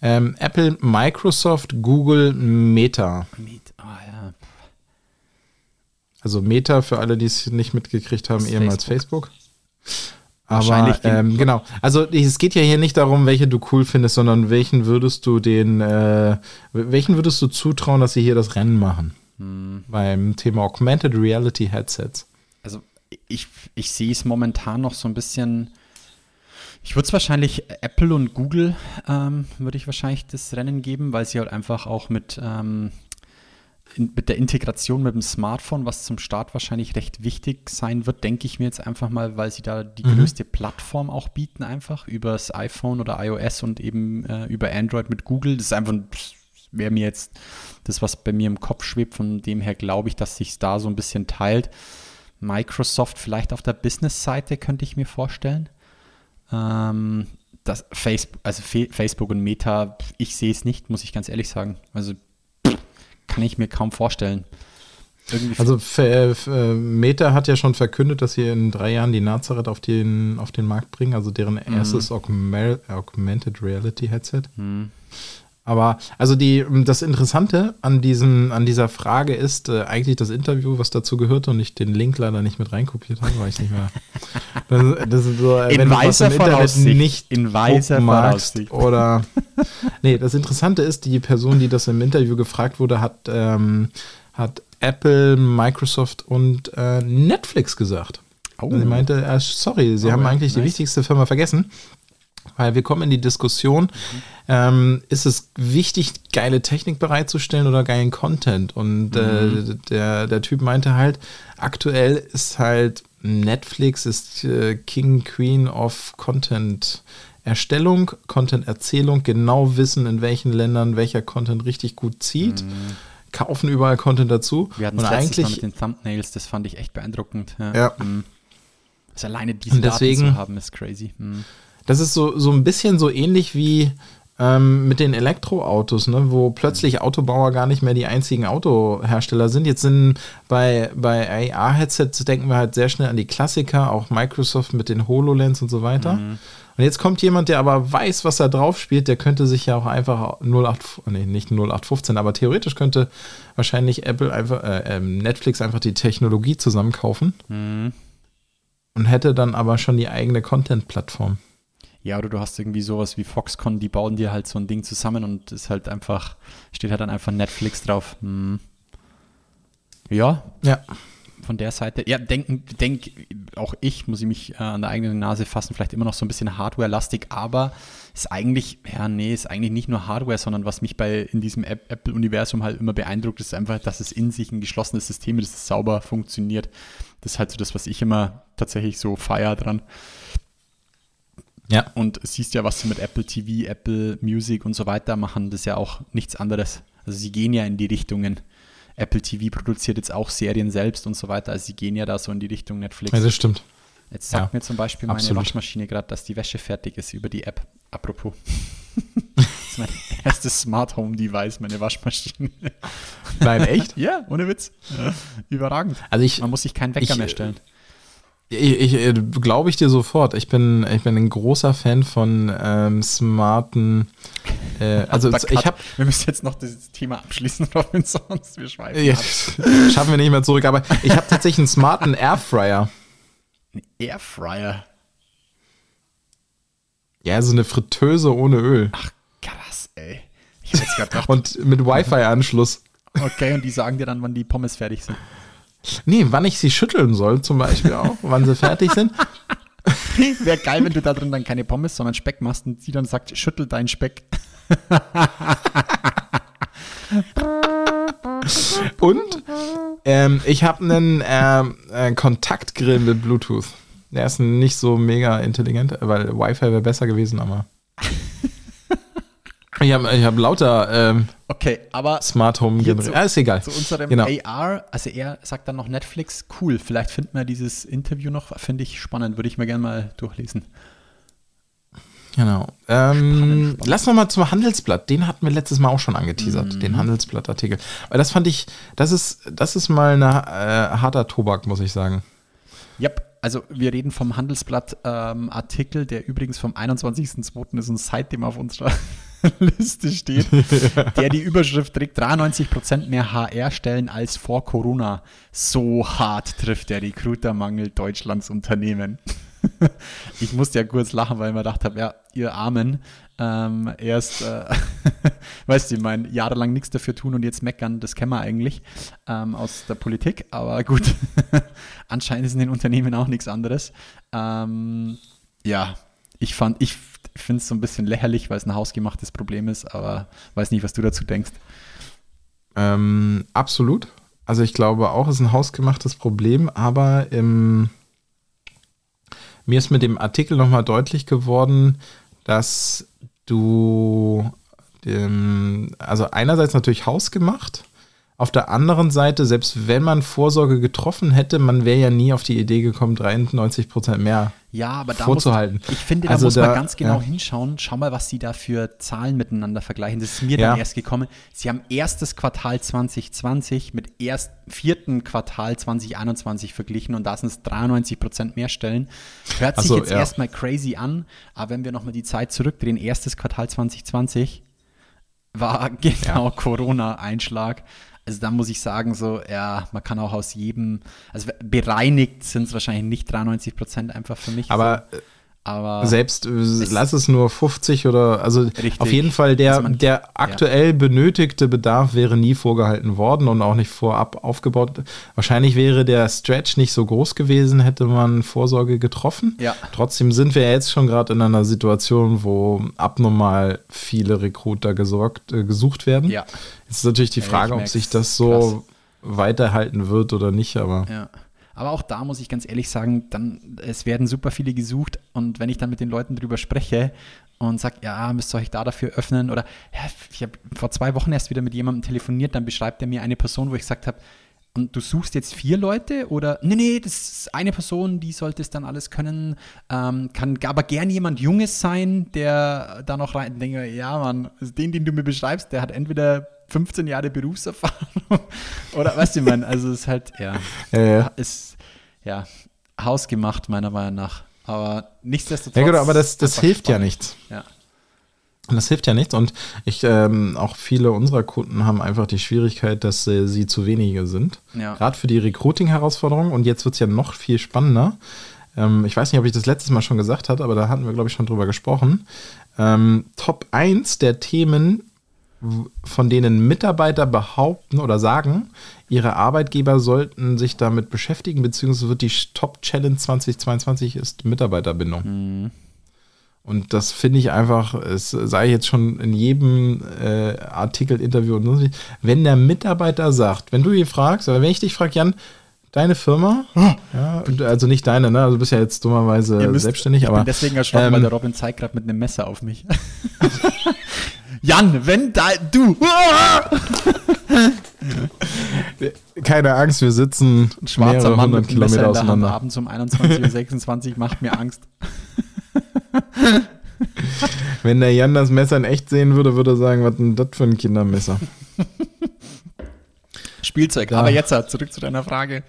Ähm, Apple, Microsoft, Google, Meta. Miet. Oh, ja. Also Meta für alle, die es nicht mitgekriegt haben, Das ehemals Facebook. Wahrscheinlich Aber ähm, genau. Also es geht ja hier nicht darum, welche du cool findest, sondern welchen würdest du den, äh, welchen würdest du zutrauen, dass sie hier das Rennen machen? Hm. Beim Thema Augmented Reality Headsets. Also ich, ich sehe es momentan noch so ein bisschen. Ich würde es wahrscheinlich Apple und Google ähm, würde ich wahrscheinlich das Rennen geben, weil sie halt einfach auch mit, ähm, in, mit der Integration mit dem Smartphone, was zum Start wahrscheinlich recht wichtig sein wird, denke ich mir jetzt einfach mal, weil sie da die größte Plattform auch bieten, einfach über das iPhone oder iOS und eben äh, über Android mit Google. Das ist einfach, wäre mir jetzt das, was bei mir im Kopf schwebt. Von dem her glaube ich, dass sich da so ein bisschen teilt. Microsoft vielleicht auf der Business-Seite könnte ich mir vorstellen. Ähm, das Facebook, also Fe Facebook und Meta, ich sehe es nicht, muss ich ganz ehrlich sagen. Also kann ich mir kaum vorstellen. Irgendwie Also F äh, Meta hat ja schon verkündet, dass sie in drei Jahren die Nazareth auf den, auf den Markt bringen, also deren erstes Augme Augmented Reality Headset. Aber also die, das Interessante an, diesem, an dieser Frage ist äh, eigentlich das Interview, was dazu gehört und ich den Link leider nicht mit reinkopiert habe, weil ich nicht mehr. Das, das ist so, äh, In wenn du was im Internet nicht In gucken magst oder nee, das Interessante ist, die Person, die das im Interview gefragt wurde, hat, ähm, hat Apple, Microsoft und äh, Netflix gesagt. Oh. Und sie meinte, äh, sorry, sie Oh, haben eigentlich die nice. wichtigste Firma vergessen. Weil wir kommen in die Diskussion, ähm, ist es wichtig, geile Technik bereitzustellen oder geilen Content? Und äh, der, der Typ meinte halt, aktuell ist halt Netflix ist äh, King, Queen of Content Erstellung, Content Erzählung, genau wissen, in welchen Ländern welcher Content richtig gut zieht, kaufen überall Content dazu. Wir hatten und es letztes Mal eigentlich mit den Thumbnails, das fand ich echt beeindruckend. Ja. Mhm. Also alleine diese deswegen- Daten zu haben, ist crazy. Mhm. Das ist so, so ein bisschen so ähnlich wie ähm, mit den Elektroautos, ne, wo plötzlich Autobauer gar nicht mehr die einzigen Autohersteller sind. Jetzt sind bei, bei AR-Headsets denken wir halt sehr schnell an die Klassiker, auch Microsoft mit den HoloLens und so weiter. Und jetzt kommt jemand, der aber weiß, was da drauf spielt, der könnte sich ja auch einfach 08, nee, nicht 0815, aber theoretisch könnte wahrscheinlich Apple einfach, äh, ähm, Netflix einfach die Technologie zusammenkaufen und hätte dann aber schon die eigene Content-Plattform. Ja, oder du hast irgendwie sowas wie Foxconn, die bauen dir halt so ein Ding zusammen und ist halt einfach, steht halt dann einfach Netflix drauf. Hm. Ja, Ja. von der Seite. Ja, denken, denk, auch ich muss ich mich äh, an der eigenen Nase fassen, vielleicht immer noch so ein bisschen Hardware-lastig, aber ist eigentlich, ja, nee, ist eigentlich nicht nur Hardware, sondern was mich bei in diesem App- Apple-Universum halt immer beeindruckt, ist einfach, dass es in sich ein geschlossenes System ist, das sauber funktioniert. Das ist halt so das, was ich immer tatsächlich so feier dran. Ja. Und siehst ja, was sie mit Apple TV, Apple Music und so weiter machen, das ist ja auch nichts anderes. Also sie gehen ja in die Richtungen. Apple TV produziert jetzt auch Serien selbst und so weiter. Also sie gehen ja da so in die Richtung Netflix. Ja, das stimmt. Jetzt sagt ja, mir zum Beispiel meine absolut. Waschmaschine gerade, dass die Wäsche fertig ist über die App. Apropos. das ist mein erstes Smart Home Device, meine Waschmaschine. Nein, echt? ja, ohne Witz. Überragend. Also ich, Man muss sich keinen Wecker Ich, mehr stellen. Ich, ich äh, glaube ich dir sofort. Ich bin, ich bin ein großer Fan von ähm, smarten. Äh, also ich habe Wir müssen jetzt noch das Thema abschließen, Robin, sonst wir schweifen ja, schaffen wir nicht mehr zurück, aber ich habe tatsächlich einen smarten Airfryer. Airfryer. Ja, so eine Fritteuse ohne Öl Krass, ey. Ich hätte jetzt gerade gedacht, und mit Wi-Fi-Anschluss. okay, und die sagen dir dann, wann die Pommes fertig sind. Nee, wann ich sie schütteln soll, zum Beispiel auch, wann sie fertig sind. Wäre geil, wenn du da drin dann keine Pommes, sondern Speck machst und sie dann sagt, schüttel deinen Speck. Und ähm, ich habe einen ähm, äh, Kontaktgrill mit Bluetooth. Der ist nicht so mega intelligent, weil Wi-Fi wäre besser gewesen, aber. Ich habe ich hab lauter ähm, Okay, aber Smart Home generiert. Ah, ist egal. zu unserem Genau. AR, also er sagt dann noch Netflix, cool, vielleicht finden wir dieses Interview noch, finde ich spannend, würde ich mir gerne mal durchlesen. Genau. Ähm, lass noch mal zum Handelsblatt. Den hatten wir letztes Mal auch schon angeteasert, Mhm. den Handelsblatt-Artikel. Weil das fand ich, das ist, das ist mal ein äh, harter Tobak, muss ich sagen. Yep, also wir reden vom Handelsblatt-Artikel, der übrigens vom 21.02. ist und seitdem auf unserer Liste steht, der die Überschrift trägt, 93% mehr HR-Stellen als vor Corona. So hart trifft der Recruitermangel Deutschlands Unternehmen. Ich musste ja kurz lachen, weil ich mir gedacht habe, ja, ihr Armen, ähm, erst, äh, weißt du, ich meine, jahrelang nichts dafür tun und jetzt meckern, das kennen wir eigentlich ähm, aus der Politik, aber gut, anscheinend ist in den Unternehmen auch nichts anderes. Ähm, ja, ich fand, ich finde es so ein bisschen lächerlich, weil es ein hausgemachtes Problem ist, aber weiß nicht, was du dazu denkst. Ähm, absolut. Also ich glaube auch, es ist ein hausgemachtes Problem, aber im, mir ist mit dem Artikel nochmal deutlich geworden, dass du, ähm, also einerseits natürlich hausgemacht, auf der anderen Seite, selbst wenn man Vorsorge getroffen hätte, man wäre ja nie auf die Idee gekommen, 93 Prozent mehr Ja, aber da vorzuhalten. Muss, ich finde, da Also muss da- man ganz genau ja. hinschauen. Schau mal, was sie da für Zahlen miteinander vergleichen. Das ist mir Ja. dann erst gekommen. Sie haben erstes Quartal 2020 mit erst vierten Quartal 2021 verglichen und da sind es 93 Prozent mehr Stellen. Hört sich so, jetzt ja. erstmal crazy an, aber wenn wir nochmal die Zeit zurückdrehen, erstes Quartal 2020 war genau Corona-Einschlag. Also da muss ich sagen, so, ja, man kann auch aus jedem, also bereinigt sind es wahrscheinlich nicht 93 Prozent einfach für mich. Aber so. Aber Selbst äh, lass es nur 50 oder also Richtig. auf jeden Fall der, Also man- der aktuell benötigte Bedarf wäre nie vorgehalten worden und auch nicht vorab aufgebaut. Wahrscheinlich wäre der Stretch nicht so groß gewesen, hätte man Vorsorge getroffen. Ja. Trotzdem sind wir jetzt schon gerade in einer Situation, wo abnormal viele Recruiter gesorgt, äh, gesucht werden. Ja. Jetzt ist natürlich die Ja, Frage, ob sich das so weiterhalten wird oder nicht, aber Ja. Aber auch da muss ich ganz ehrlich sagen, dann, es werden super viele gesucht und wenn ich dann mit den Leuten drüber spreche und sage, ja, müsst ihr euch da dafür öffnen oder ja, ich habe vor zwei Wochen erst wieder mit jemandem telefoniert, dann beschreibt er mir eine Person, wo ich gesagt habe, und du suchst jetzt vier Leute oder nee, nee, das ist eine Person, die sollte es dann alles können. Ähm, kann aber gern jemand Junges sein, der da noch rein denke, ja, Mann, also den, den du mir beschreibst, der hat entweder 15 Jahre Berufserfahrung oder weißt du, ich meine, also es ist halt, ja, Ja, ja. ist ja hausgemacht, meiner Meinung nach. Aber nichtsdestotrotz. Ja, genau, aber das, das hilft ja spannend. nichts. Ja. Und das hilft ja nichts. Und ich, ähm, auch viele unserer Kunden haben einfach die Schwierigkeit, dass äh, sie zu wenige sind. Ja. Gerade für die Recruiting-Herausforderung. Und jetzt wird es ja noch viel spannender. Ähm, ich weiß nicht, ob ich das letztes Mal schon gesagt habe, aber da hatten wir, glaube ich, schon drüber gesprochen. Ähm, Top 1 der Themen, von denen Mitarbeiter behaupten oder sagen, ihre Arbeitgeber sollten sich damit beschäftigen, beziehungsweise wird die Top-Challenge 2022 ist Mitarbeiterbindung. Und das finde ich einfach, es sei jetzt schon in jedem äh, Artikel, Interview und so, wenn der Mitarbeiter sagt, wenn du ihn fragst, oder wenn ich dich frage, Jan, deine Firma, ja, und also nicht deine, ne? Also du bist ja jetzt dummerweise müsst- selbstständig, ich aber bin deswegen erschrocken, ähm, weil der Robin zeigt gerade mit einem Messer auf mich. Jan, wenn da du keine Angst, wir sitzen ein schwarzer Mann mit einem Messer Kilometer Hand auseinander. abends um 21.26 Uhr macht mir Angst. Wenn der Jan das Messer in echt sehen würde, würde er sagen, was denn das für ein Kindermesser? Spielzeug. Ja. Aber jetzt zurück zu deiner Frage.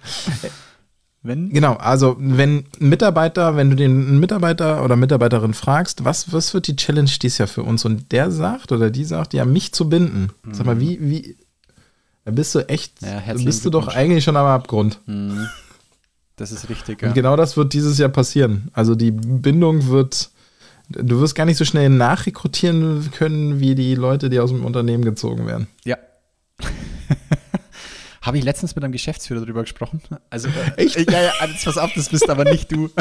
Wenn Genau, also wenn ein Mitarbeiter, wenn du den Mitarbeiter oder Mitarbeiterin fragst, was, was wird die Challenge dies Jahr für uns? Und der sagt oder die sagt, ja, mich zu binden. Sag mal, wie, wie, da bist du echt, Ja, da bist du doch eigentlich schon am Abgrund. das ist richtig, Und ja. genau das wird dieses Jahr passieren. Also die Bindung wird, du wirst gar nicht so schnell nachrekrutieren können, wie die Leute, die aus dem Unternehmen gezogen werden. Ja. Habe ich letztens mit einem Geschäftsführer darüber gesprochen? Also, äh, Echt? Ja, ja, jetzt pass auf, das bist aber nicht du.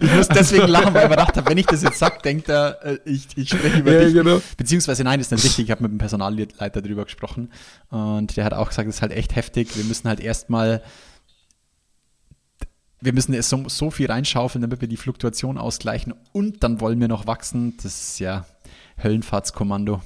Ich muss deswegen lachen, weil ich mir gedacht habe, wenn ich das jetzt sage, denkt er, äh, ich, ich spreche über Ja, dich. genau. Beziehungsweise, nein, das ist nicht richtig. Ich habe mit dem Personalleiter darüber gesprochen und der hat auch gesagt, das ist halt echt heftig. Wir müssen halt erstmal, wir müssen es so, so viel reinschaufeln, damit wir die Fluktuation ausgleichen und dann wollen wir noch wachsen. Das ist ja Höllenfahrtskommando.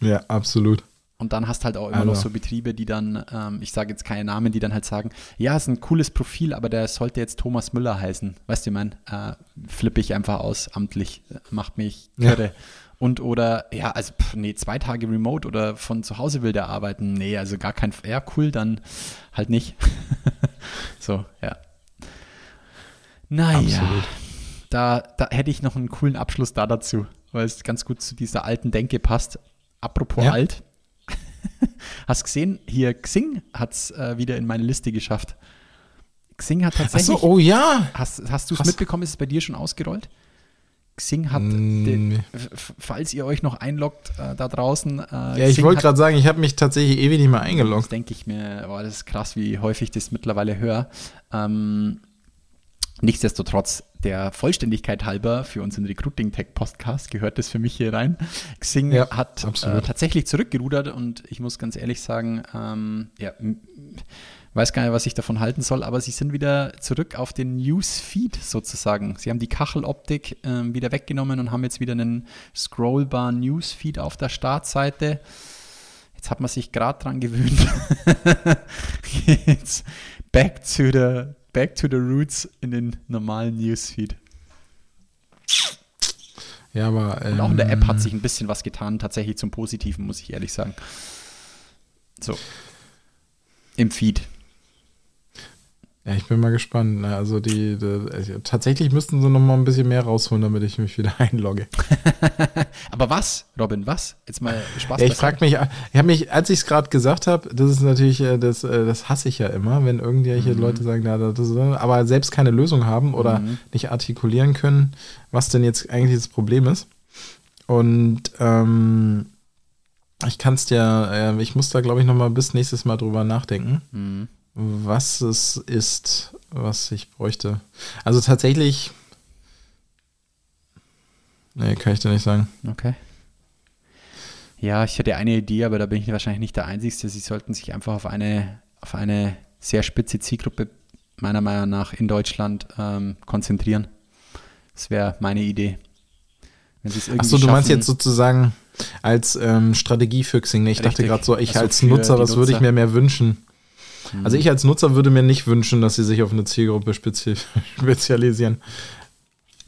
Ja, absolut. Und dann hast halt auch immer noch Also. so Betriebe, die dann, ähm, ich sage jetzt keine Namen, die dann halt sagen, ja, ist ein cooles Profil, aber der sollte jetzt Thomas Müller heißen. Weißt du, mein, äh, flippe ich einfach aus, amtlich, äh, macht mich Ja. kirre. Und oder, ja, also, pff, nee, zwei Tage remote oder von zu Hause will der arbeiten. Nee, also gar kein, ja, cool, dann halt nicht. so, ja. Naja, Absolut. da, da hätte ich noch einen coolen Abschluss da dazu, weil es ganz gut zu dieser alten Denke passt. Apropos Ja. alt. Hast gesehen, hier Xing hat es äh, wieder in meine Liste geschafft. Xing hat tatsächlich. Achso, oh ja. Hast, hast du es mitbekommen? Ist es bei dir schon ausgerollt? Xing hat, Mm, den, falls ihr euch noch einloggt äh, da draußen. Äh, Ja, ich Xing wollte hat- gerade sagen, ich habe mich tatsächlich ewig nicht mehr Das eingeloggt. denke ich mir, boah, das ist krass, wie häufig ich das mittlerweile höre. Ähm, nichtsdestotrotz, der Vollständigkeit halber für unseren Recruiting Tech Podcast gehört das für mich hier rein. Xing Ja, hat äh, tatsächlich zurückgerudert und ich muss ganz ehrlich sagen, ähm, ja, weiß gar nicht, was ich davon halten soll, aber sie sind wieder zurück auf den Newsfeed sozusagen. Sie haben die Kacheloptik ähm, wieder weggenommen und haben jetzt wieder einen scrollbaren Newsfeed auf der Startseite. Jetzt hat man sich gerade dran gewöhnt. Jetzt back to the back to the roots in den normalen Newsfeed. Ja, aber. Ähm, Und auch in der App hat sich ein bisschen was getan, tatsächlich zum Positiven, muss ich ehrlich sagen. So. Im Feed. Ja, ich bin mal gespannt. ne, Also die, die also tatsächlich müssten sie noch mal ein bisschen mehr rausholen, damit ich mich wieder einlogge. Aber was, Robin, was? Jetzt mal Spaß. Ja, ich frage mich, ich habe mich, als ich es gerade gesagt habe, das ist natürlich, äh, das, äh, das hasse ich ja immer, wenn irgendwelche Leute sagen, na, das ist, aber selbst keine Lösung haben oder nicht artikulieren können, was denn jetzt eigentlich das Problem ist. Und ähm, ich kann es dir, äh, ich muss da glaube ich noch mal bis nächstes Mal drüber nachdenken, Mhm. Was es ist, was ich bräuchte. Also tatsächlich, nee, kann ich dir nicht sagen. Okay. Ja, ich hätte eine Idee, aber da bin ich wahrscheinlich nicht der Einzige. Sie sollten sich einfach auf eine, auf eine sehr spitze Zielgruppe, meiner Meinung nach, in Deutschland ähm, konzentrieren. Das wäre meine Idee. Wenn Achso, du meinst jetzt sozusagen als ähm, Strategie für Xing. Ich dachte Richtig. gerade so, ich Also als Nutzer, was würde ich Nutzer. mir mehr wünschen? Also ich als Nutzer würde mir nicht wünschen, dass sie sich auf eine Zielgruppe spezi spezialisieren.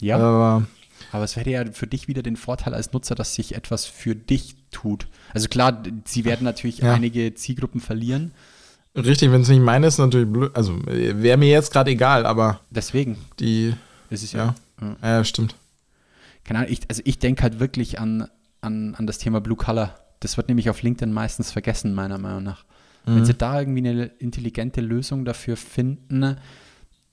Ja, Aber aber es hätte ja für dich wieder den Vorteil als Nutzer, dass sich etwas für dich tut. Also klar, sie werden natürlich Ja. einige Zielgruppen verlieren. richtig, wenn es nicht meine ist, natürlich blöd. Also äh, wäre mir jetzt gerade egal, aber Deswegen die, ist es ja, ja. ja, stimmt. keine Ahnung, ich, also ich denke halt wirklich an, an, an das Thema Blue Color. Das wird nämlich auf LinkedIn meistens vergessen, meiner Meinung nach. Wenn sie da irgendwie eine intelligente Lösung dafür finden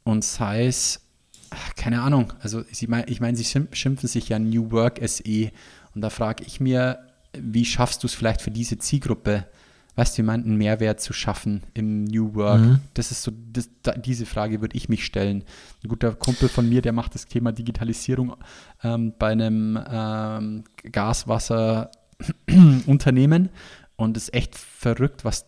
und sei es, ach, keine Ahnung, also sie mein, ich meine, sie schimpf- schimpfen sich ja New Work SE und da frage ich mir, wie schaffst du es vielleicht für diese Zielgruppe, weißt du, einen Mehrwert zu schaffen im New Work? Das ist so, das, da, diese Frage würde ich mich stellen. Ein guter Kumpel von mir, der macht das Thema Digitalisierung ähm, bei einem ähm, Gaswasserunternehmen und es ist echt verrückt, was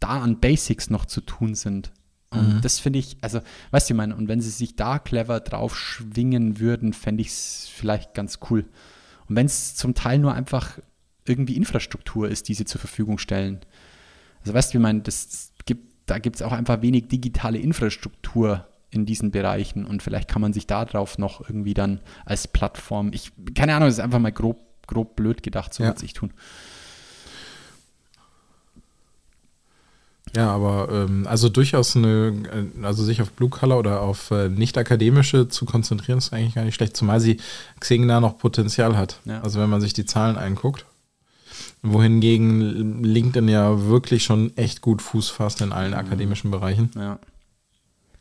da an Basics noch zu tun sind. Und das finde ich, also, weißt du, ich meine, und wenn sie sich da clever drauf schwingen würden, fände ich es vielleicht ganz cool. Und wenn es zum Teil nur einfach irgendwie Infrastruktur ist, die sie zur Verfügung stellen. Also, weißt du, wie ich meine, das gibt, da gibt es auch einfach wenig digitale Infrastruktur in diesen Bereichen und vielleicht kann man sich darauf noch irgendwie dann als Plattform, ich, keine Ahnung, das ist einfach mal grob, grob blöd gedacht, so Ja. würde ich tun. Ja, aber ähm, also durchaus eine, äh, also sich auf Blue Color oder auf äh, nicht-akademische zu konzentrieren, ist eigentlich gar nicht schlecht, zumal sie Xing da noch Potenzial hat. Ja. Also wenn man sich die Zahlen anguckt. Wohingegen LinkedIn ja wirklich schon echt gut Fuß fasst in allen akademischen Bereichen. Ja.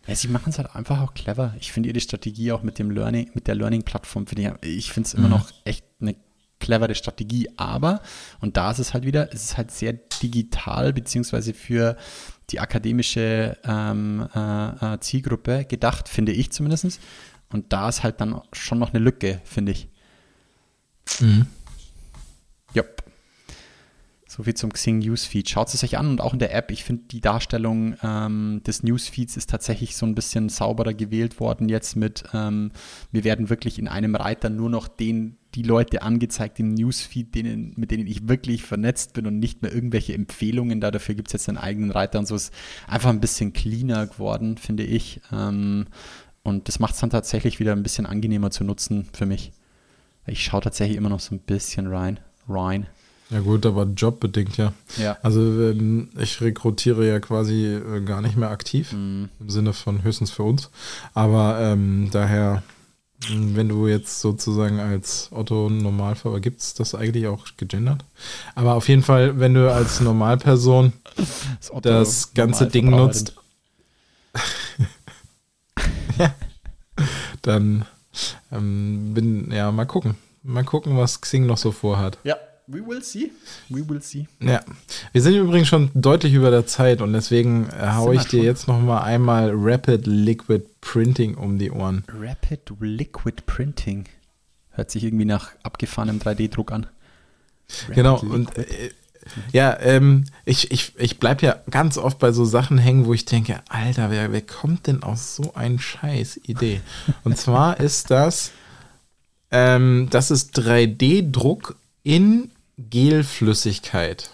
Ja, sie machen es halt einfach auch clever. Ich finde ihre Strategie auch mit dem Learning, mit der Learning-Plattform, finde ich, ich finde es immer noch echt eine clevere Strategie, aber, und da ist es halt wieder, es ist halt sehr digital, beziehungsweise für die akademische ähm, äh, äh, Zielgruppe gedacht, finde ich zumindest. Und da ist halt dann schon noch eine Lücke, finde ich. Jupp. So viel zum Xing Newsfeed. Schaut es euch an und auch in der App. Ich finde, die Darstellung ähm, des Newsfeeds ist tatsächlich so ein bisschen sauberer gewählt worden jetzt mit, ähm, wir werden wirklich in einem Reiter nur noch den, die Leute angezeigt im Newsfeed, denen, mit denen ich wirklich vernetzt bin und nicht mehr irgendwelche Empfehlungen. Da dafür gibt es jetzt einen eigenen Reiter und so ist einfach ein bisschen cleaner geworden, finde ich. Ähm, und das macht es dann tatsächlich wieder ein bisschen angenehmer zu nutzen für mich. Ich schaue tatsächlich immer noch so ein bisschen rein. rein. Ja gut, aber jobbedingt ja. Ja. Also ähm, ich rekrutiere ja quasi äh, gar nicht mehr aktiv, Mhm. im Sinne von höchstens für uns. Aber ähm, daher, wenn du jetzt sozusagen als Otto Normalverbraucher, gibt es das eigentlich auch gegendert? Aber auf jeden Fall, wenn du als Normalperson Das, das ganze Ding nutzt, ja, dann ähm, bin, ja, mal gucken. Mal gucken, was Xing noch so vorhat. Ja, we will see. We will see. Ja, wir sind übrigens schon deutlich über der Zeit und deswegen äh, hau Sind wir ich dir schon? jetzt noch mal einmal Rapid Liquid Printing um die Ohren. Rapid Liquid Printing. Hört sich irgendwie nach abgefahrenem 3D-Druck an. Rapid Genau, Liquid. und äh, ja, ähm, ich, ich, ich bleib ja ganz oft bei so Sachen hängen, wo ich denke, Alter, wer, wer kommt denn auf so eine scheiß Idee? Und zwar ist das, ähm, das ist 3D-Druck in Gelflüssigkeit.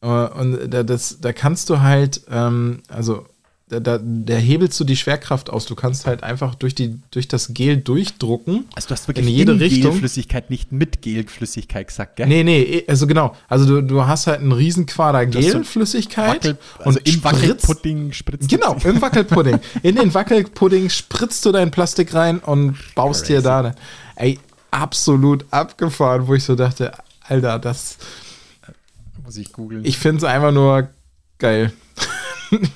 Und da, das, da kannst du halt, ähm, also da, da, da hebelst du die Schwerkraft aus. Du kannst halt einfach durch, die, durch das Gel durchdrucken. also du hast wirklich in jede Richtung. Gelflüssigkeit, nicht mit Gelflüssigkeit gesagt, gell? Nee, nee, also genau. Also du, du hast halt einen riesen Quader so Gelflüssigkeit Wackel, also im spritzt- Wackelpudding spritzt du- Genau, im Wackelpudding. In den Wackelpudding spritzt du dein Plastik rein und baust dir da. ne- Ey, absolut abgefahren, wo ich so dachte, Alter, das. Muss ich googeln. Ich finde es einfach nur geil.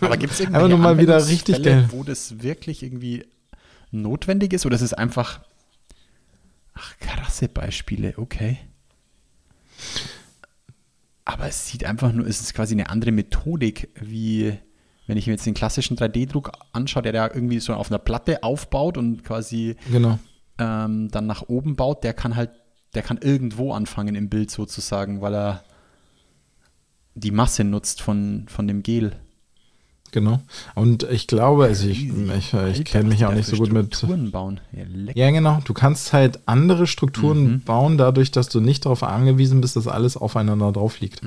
Aber gibt es Einfach nur mal wieder richtig geil. wo das wirklich irgendwie notwendig ist? Oder ist es einfach. Ach, krasse Beispiele, okay. Aber es sieht einfach nur, es ist quasi eine andere Methodik, wie wenn ich mir jetzt den klassischen 3D-Druck anschaue, der da irgendwie so auf einer Platte aufbaut und quasi Genau. Ähm, dann nach oben baut, der kann halt, der kann irgendwo anfangen im Bild sozusagen, weil er die Masse nutzt von, von dem Gel. Genau. Und ich glaube, also ich, ich, ich kenne mich auch nicht so gut mit. Strukturen bauen. Ja. Ja, genau. Du kannst halt andere Strukturen bauen, dadurch, dass du nicht darauf angewiesen bist, dass alles aufeinander drauf liegt.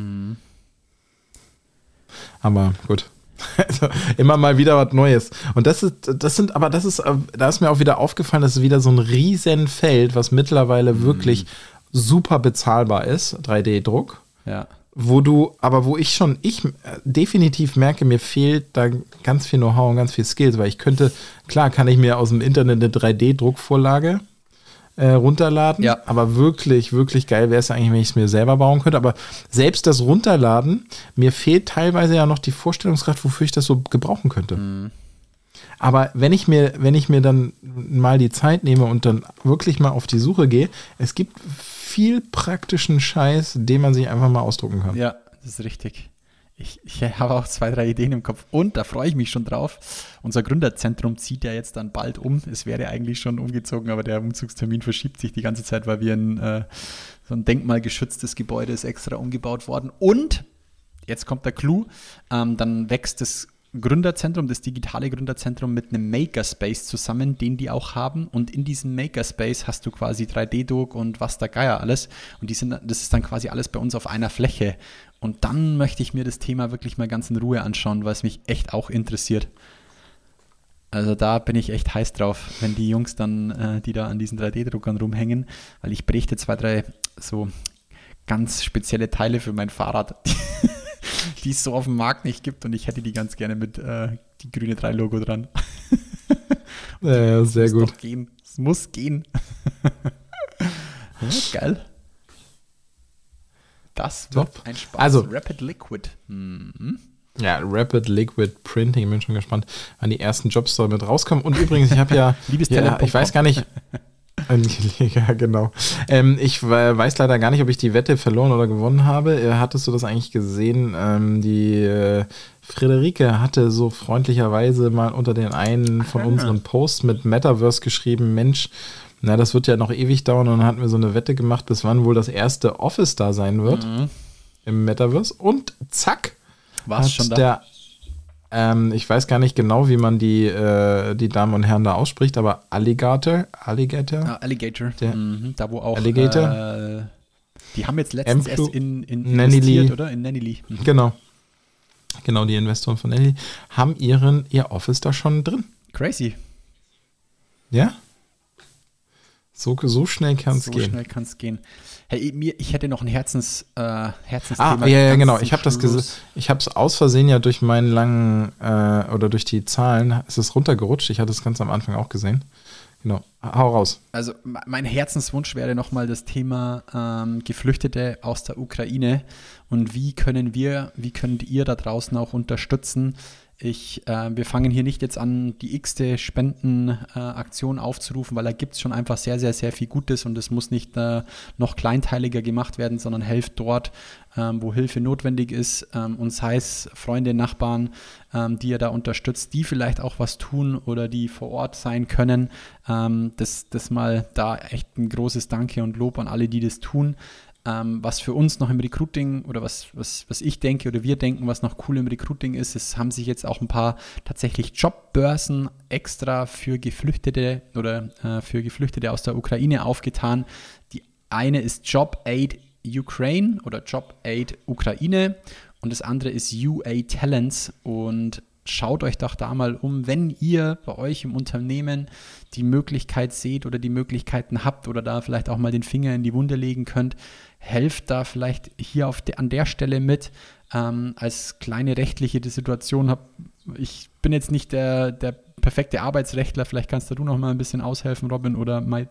Aber gut. Also, immer mal wieder was Neues. Und das ist, das sind, aber das ist, äh, da ist mir auch wieder aufgefallen, das ist wieder so ein Riesenfeld, was mittlerweile wirklich super bezahlbar ist, 3D-Druck Ja. wo du, aber wo ich schon, ich äh, definitiv merke, mir fehlt da ganz viel Know-how und ganz viel Skills, weil ich könnte, klar kann ich mir aus dem Internet eine 3D-Druckvorlage äh, runterladen, Ja. aber wirklich, wirklich geil wäre es eigentlich, wenn ich es mir selber bauen könnte, aber selbst das Runterladen, mir fehlt teilweise ja noch die Vorstellungskraft, wofür ich das so gebrauchen könnte. Aber wenn ich mir, wenn ich mir dann mal die Zeit nehme und dann wirklich mal auf die Suche gehe, es gibt viel praktischen Scheiß, den man sich einfach mal ausdrucken kann. Ja, das ist richtig. Ich, ich habe auch zwei, drei Ideen im Kopf und da freue ich mich schon drauf. Unser Gründerzentrum zieht ja jetzt dann bald um. Es wäre eigentlich schon umgezogen, aber der Umzugstermin verschiebt sich die ganze Zeit, weil wir ein, äh, so ein denkmalgeschütztes Gebäude ist extra umgebaut worden. Und jetzt kommt der Clou, ähm, dann wächst das Gründerzentrum, das digitale Gründerzentrum mit einem Makerspace zusammen, den die auch haben. Und in diesem Makerspace hast du quasi 3D-Druck und was der Geier alles. Und die sind, das ist dann quasi alles bei uns auf einer Fläche. Und dann möchte ich mir das Thema wirklich mal ganz in Ruhe anschauen, weil es mich echt auch interessiert. Also da bin ich echt heiß drauf, wenn die Jungs dann, äh, die da an diesen 3D-Druckern rumhängen, weil ich bräuchte zwei, drei so ganz spezielle Teile für mein Fahrrad. die es so auf dem Markt nicht gibt und ich hätte die ganz gerne mit äh, die grüne 3 Logo dran. Ja, sehr muss gut. Doch gehen. Es muss gehen. ja, geil. Das wird Top. ein Spaß. Also- Rapid Liquid. Mhm. Ja, Rapid Liquid Printing, bin schon gespannt, wann die ersten Jobs da mit rauskommen. Und übrigens, ich habe ja, Liebes ja, ich weiß gar nicht, ja, genau. Ähm, ich we- weiß leider gar nicht, ob ich die Wette verloren oder gewonnen habe. Äh, Hattest du das eigentlich gesehen? Ähm, die äh, Friederike hatte so freundlicherweise mal unter den einen von unseren Posts mit Metaverse geschrieben, Mensch, na, das wird ja noch ewig dauern. Und dann hatten wir so eine Wette gemacht, bis wann wohl das erste Office da sein wird im Metaverse. Und zack, War's hat schon da? der ähm, ich weiß gar nicht genau, wie man die, äh, die Damen und Herren da ausspricht, aber Alligator, Alligator, Ah, Alligator. Der- mhm, da wo auch. Alligator? Äh, die haben jetzt letztens erst in, in Nanny investiert, Lee. oder? In Nanny Mhm. genau, genau, die Investoren von Ellie, haben ihren, ihr Office da schon drin. Crazy. Ja? So, so schnell kann es so gehen. schnell kann es gehen. Hey, mir, ich hätte noch ein Herzens, äh, Herzensthema. Ah, ja, ja, genau. Ich habe das. Ich habe es aus Versehen ja durch meinen langen äh, oder durch die Zahlen ist es runtergerutscht. Ich hatte es ganz am Anfang auch gesehen. Genau. Hau raus. Also me- mein Herzenswunsch wäre nochmal das Thema ähm, Geflüchtete aus der Ukraine und wie können wir, wie könnt ihr da draußen auch unterstützen? Ich, äh, wir fangen hier nicht jetzt an, die x-te Spendenaktion aufzurufen, weil da gibt es schon einfach sehr, sehr, sehr viel Gutes und es muss nicht äh, noch kleinteiliger gemacht werden, sondern helft dort, ähm, wo Hilfe notwendig ist ähm, und sei es Freunde, Nachbarn, ähm, die ihr da unterstützt, die vielleicht auch was tun oder die vor Ort sein können. Ähm, das, das mal da echt ein großes Danke und Lob an alle, die das tun. Ähm, was für uns noch im Recruiting oder was, was, was ich denke oder wir denken, was noch cool im Recruiting ist, es haben sich jetzt auch ein paar tatsächlich Jobbörsen extra für Geflüchtete oder äh, für Geflüchtete aus der Ukraine aufgetan. Die eine ist Job Aid Ukraine oder Job Aid Ukraine und das andere ist UA Talents und schaut euch doch da mal um, wenn ihr bei euch im Unternehmen die Möglichkeit seht oder die Möglichkeiten habt oder da vielleicht auch mal den Finger in die Wunde legen könnt, helft da vielleicht hier auf de, an der Stelle mit. Ähm, als kleine rechtliche Situation habe ich bin jetzt nicht der, der perfekte Arbeitsrechtler, vielleicht kannst du noch mal ein bisschen aushelfen, Robin, oder Mai,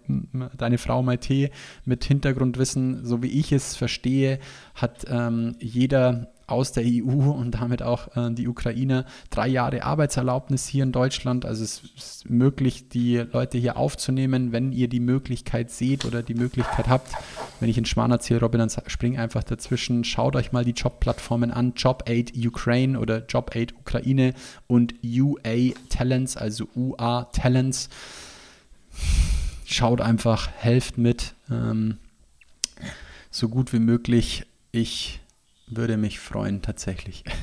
deine Frau Maite mit Hintergrundwissen, so wie ich es verstehe, hat ähm, jeder aus der EU und damit auch äh, die Ukrainer drei Jahre Arbeitserlaubnis hier in Deutschland. Also es ist möglich, die Leute hier aufzunehmen, wenn ihr die Möglichkeit seht oder die Möglichkeit habt. Wenn ich in Schmarrn erzähle, Robin, dann spring einfach dazwischen. Schaut euch mal die Jobplattformen an. Job Aid Ukraine oder Job Aid Ukraine und UA Talents, also UA Talents. Schaut einfach, helft mit. Ähm, so gut wie möglich. Ich würde mich freuen, tatsächlich.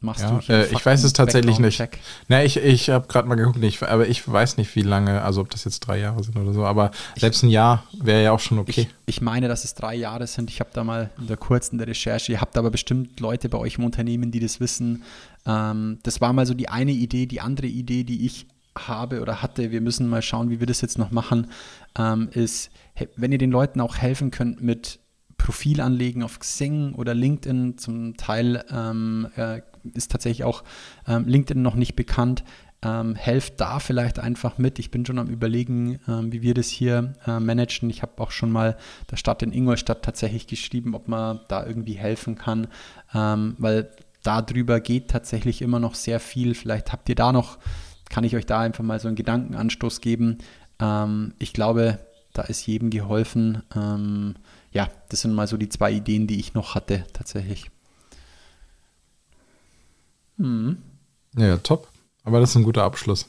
Machst Ja, hier äh, ich weiß es tatsächlich nicht. Na, ich, ich habe gerade mal geguckt, ich, aber ich weiß nicht, wie lange, also ob das jetzt drei Jahre sind oder so, aber selbst ein Jahr wäre ja auch schon okay. Ich, ich meine, dass es drei Jahre sind. Ich habe da mal in der kurzen der Recherche, ihr habt aber bestimmt Leute bei euch im Unternehmen, die das wissen. Ähm, das war mal so die eine Idee. Die andere Idee, die ich habe oder hatte, wir müssen mal schauen, wie wir das jetzt noch machen, ähm, ist, wenn ihr den Leuten auch helfen könnt mit Profilanlegen auf Xing oder LinkedIn, zum Teil ähm, äh, ist tatsächlich auch ähm, LinkedIn noch nicht bekannt. Ähm, helft da vielleicht einfach mit. Ich bin schon am Überlegen, ähm, wie wir das hier äh, managen. Ich habe auch schon mal der Stadt in Ingolstadt tatsächlich geschrieben, ob man da irgendwie helfen kann, ähm, weil darüber geht tatsächlich immer noch sehr viel. Vielleicht habt ihr da noch, kann ich euch da einfach mal so einen Gedankenanstoß geben. Ähm, ich glaube, da ist jedem geholfen. Ähm, ja, das sind mal so die zwei Ideen, die ich noch hatte, tatsächlich. Ja, top. Aber das ist ein guter Abschluss.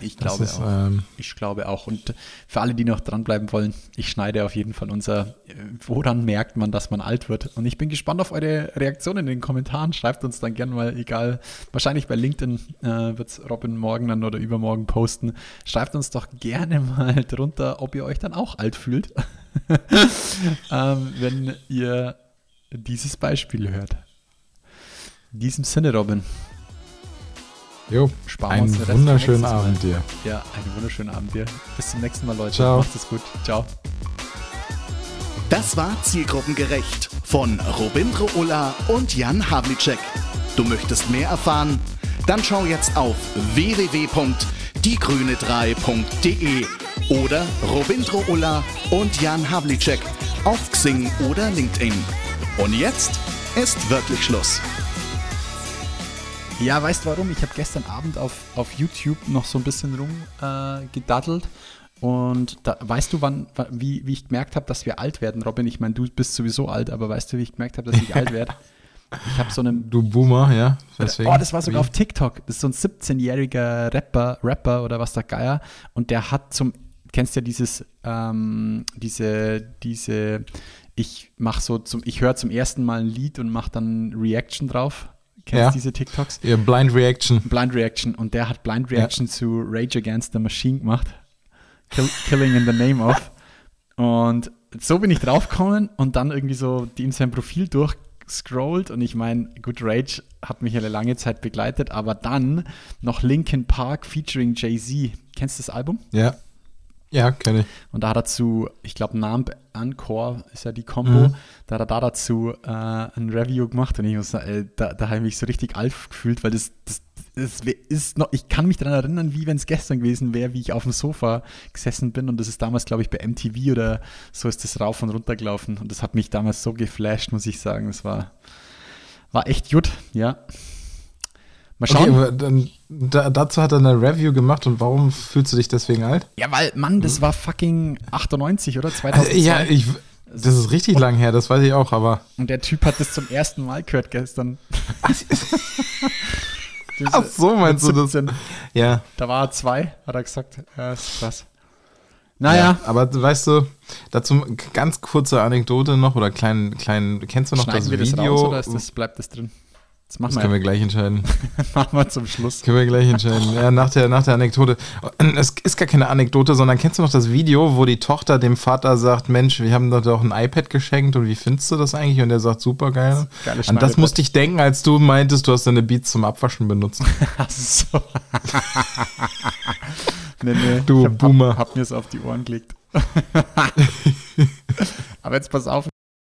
Ich glaube ist, auch. ähm, Ich glaube auch. Und für alle, die noch dranbleiben wollen, ich schneide auf jeden Fall unser, äh, woran merkt man, dass man alt wird. Und ich bin gespannt auf eure Reaktionen in den Kommentaren. Schreibt uns dann gerne mal, egal, wahrscheinlich bei LinkedIn äh, wird es Robin morgen dann oder übermorgen posten. Schreibt uns doch gerne mal drunter, ob ihr euch dann auch alt fühlt, ähm, wenn ihr dieses Beispiel hört. In diesem Sinne, Robin, Jo, Sparen einen uns wunderschönen. Abend dir. ja, einen wunderschönen Abend dir. Bis zum nächsten Mal, Leute. Ciao. Macht es gut. Ciao. Das war Zielgruppengerecht. von Robindro Ulla und Jan Havlicek. Du möchtest mehr erfahren? Dann schau jetzt auf www.diegrüne3.de oder Robindro Ulla und Jan Havlicek auf Xing oder LinkedIn. Und jetzt ist wirklich Schluss. Ja, weißt du warum? Ich habe gestern Abend auf, auf YouTube noch so ein bisschen rumgedattelt. Äh, gedattelt. und da, weißt du, wann, wie, wie ich gemerkt habe, dass wir alt werden, Robin? Ich meine, du bist sowieso alt, aber weißt du, wie ich gemerkt habe, dass ich alt werde? Ich habe so einen. Du Boomer, ja. Deswegen. Oh, das war sogar auf TikTok. Das ist so ein 17-jähriger Rapper, Rapper oder was der Geier. Und der hat zum, kennst ja dieses, ähm, diese, diese, ich mache so zum, ich höre zum ersten Mal ein Lied und mache dann Reaction drauf. Kennst ja. diese TikToks? Ja, Blind Reaction. Blind Reaction. Und der hat Blind Reaction ja. zu Rage Against the Machine gemacht. Kill, Killing in the Name of. Und so bin ich draufgekommen und dann irgendwie so die in sein Profil durch scrollt und ich meine, gut, Rage hat mich eine lange Zeit begleitet, aber dann noch Linkin Park featuring Jay-Z. Kennst du das Album? Ja. Ja, kenne ich. Und da hat er zu, ich glaube, Namb Encore ist ja die Combo, mhm. da hat er da dazu äh, ein Review gemacht und ich muss sagen, äh, da, da habe ich mich so richtig alt gefühlt, weil das, das, das ist noch, ich kann mich daran erinnern, wie wenn es gestern gewesen wäre, wie ich auf dem Sofa gesessen bin und das ist damals, glaube ich, bei MTV oder so ist das rauf und runter gelaufen und das hat mich damals so geflasht, muss ich sagen. Das war, war echt gut, ja. Mal schauen. Okay, dann, da, dazu hat er eine Review gemacht und warum fühlst du dich deswegen alt? Ja, weil, Mann, das war fucking 98 oder 2002. Also, ja, ich, das ist richtig und, lang her, das weiß ich auch, aber. Und der Typ hat das zum ersten Mal gehört gestern. Ach so, meinst du das? Ja. Da war er zwei, hat er gesagt. Ja, ist krass. Naja. Ja, aber weißt du, dazu ganz kurze Anekdote noch oder klein, klein, kennst du noch Schneiden das wir Video? Das raus, oder das, bleibt das drin? Das, machen das können wir gleich entscheiden. machen wir zum Schluss. Können wir gleich entscheiden. Ja, nach der, nach der Anekdote. Es ist gar keine Anekdote, sondern kennst du noch das Video, wo die Tochter dem Vater sagt, Mensch, wir haben doch ein iPad geschenkt und wie findest du das eigentlich? Und er sagt, super geil. An das musste ich denken, als du meintest, du hast deine Beats zum Abwaschen benutzt. Ach so. nee, nee. Du ich hab, Boomer. Hab, hab mir es auf die Ohren gelegt. Aber jetzt pass auf.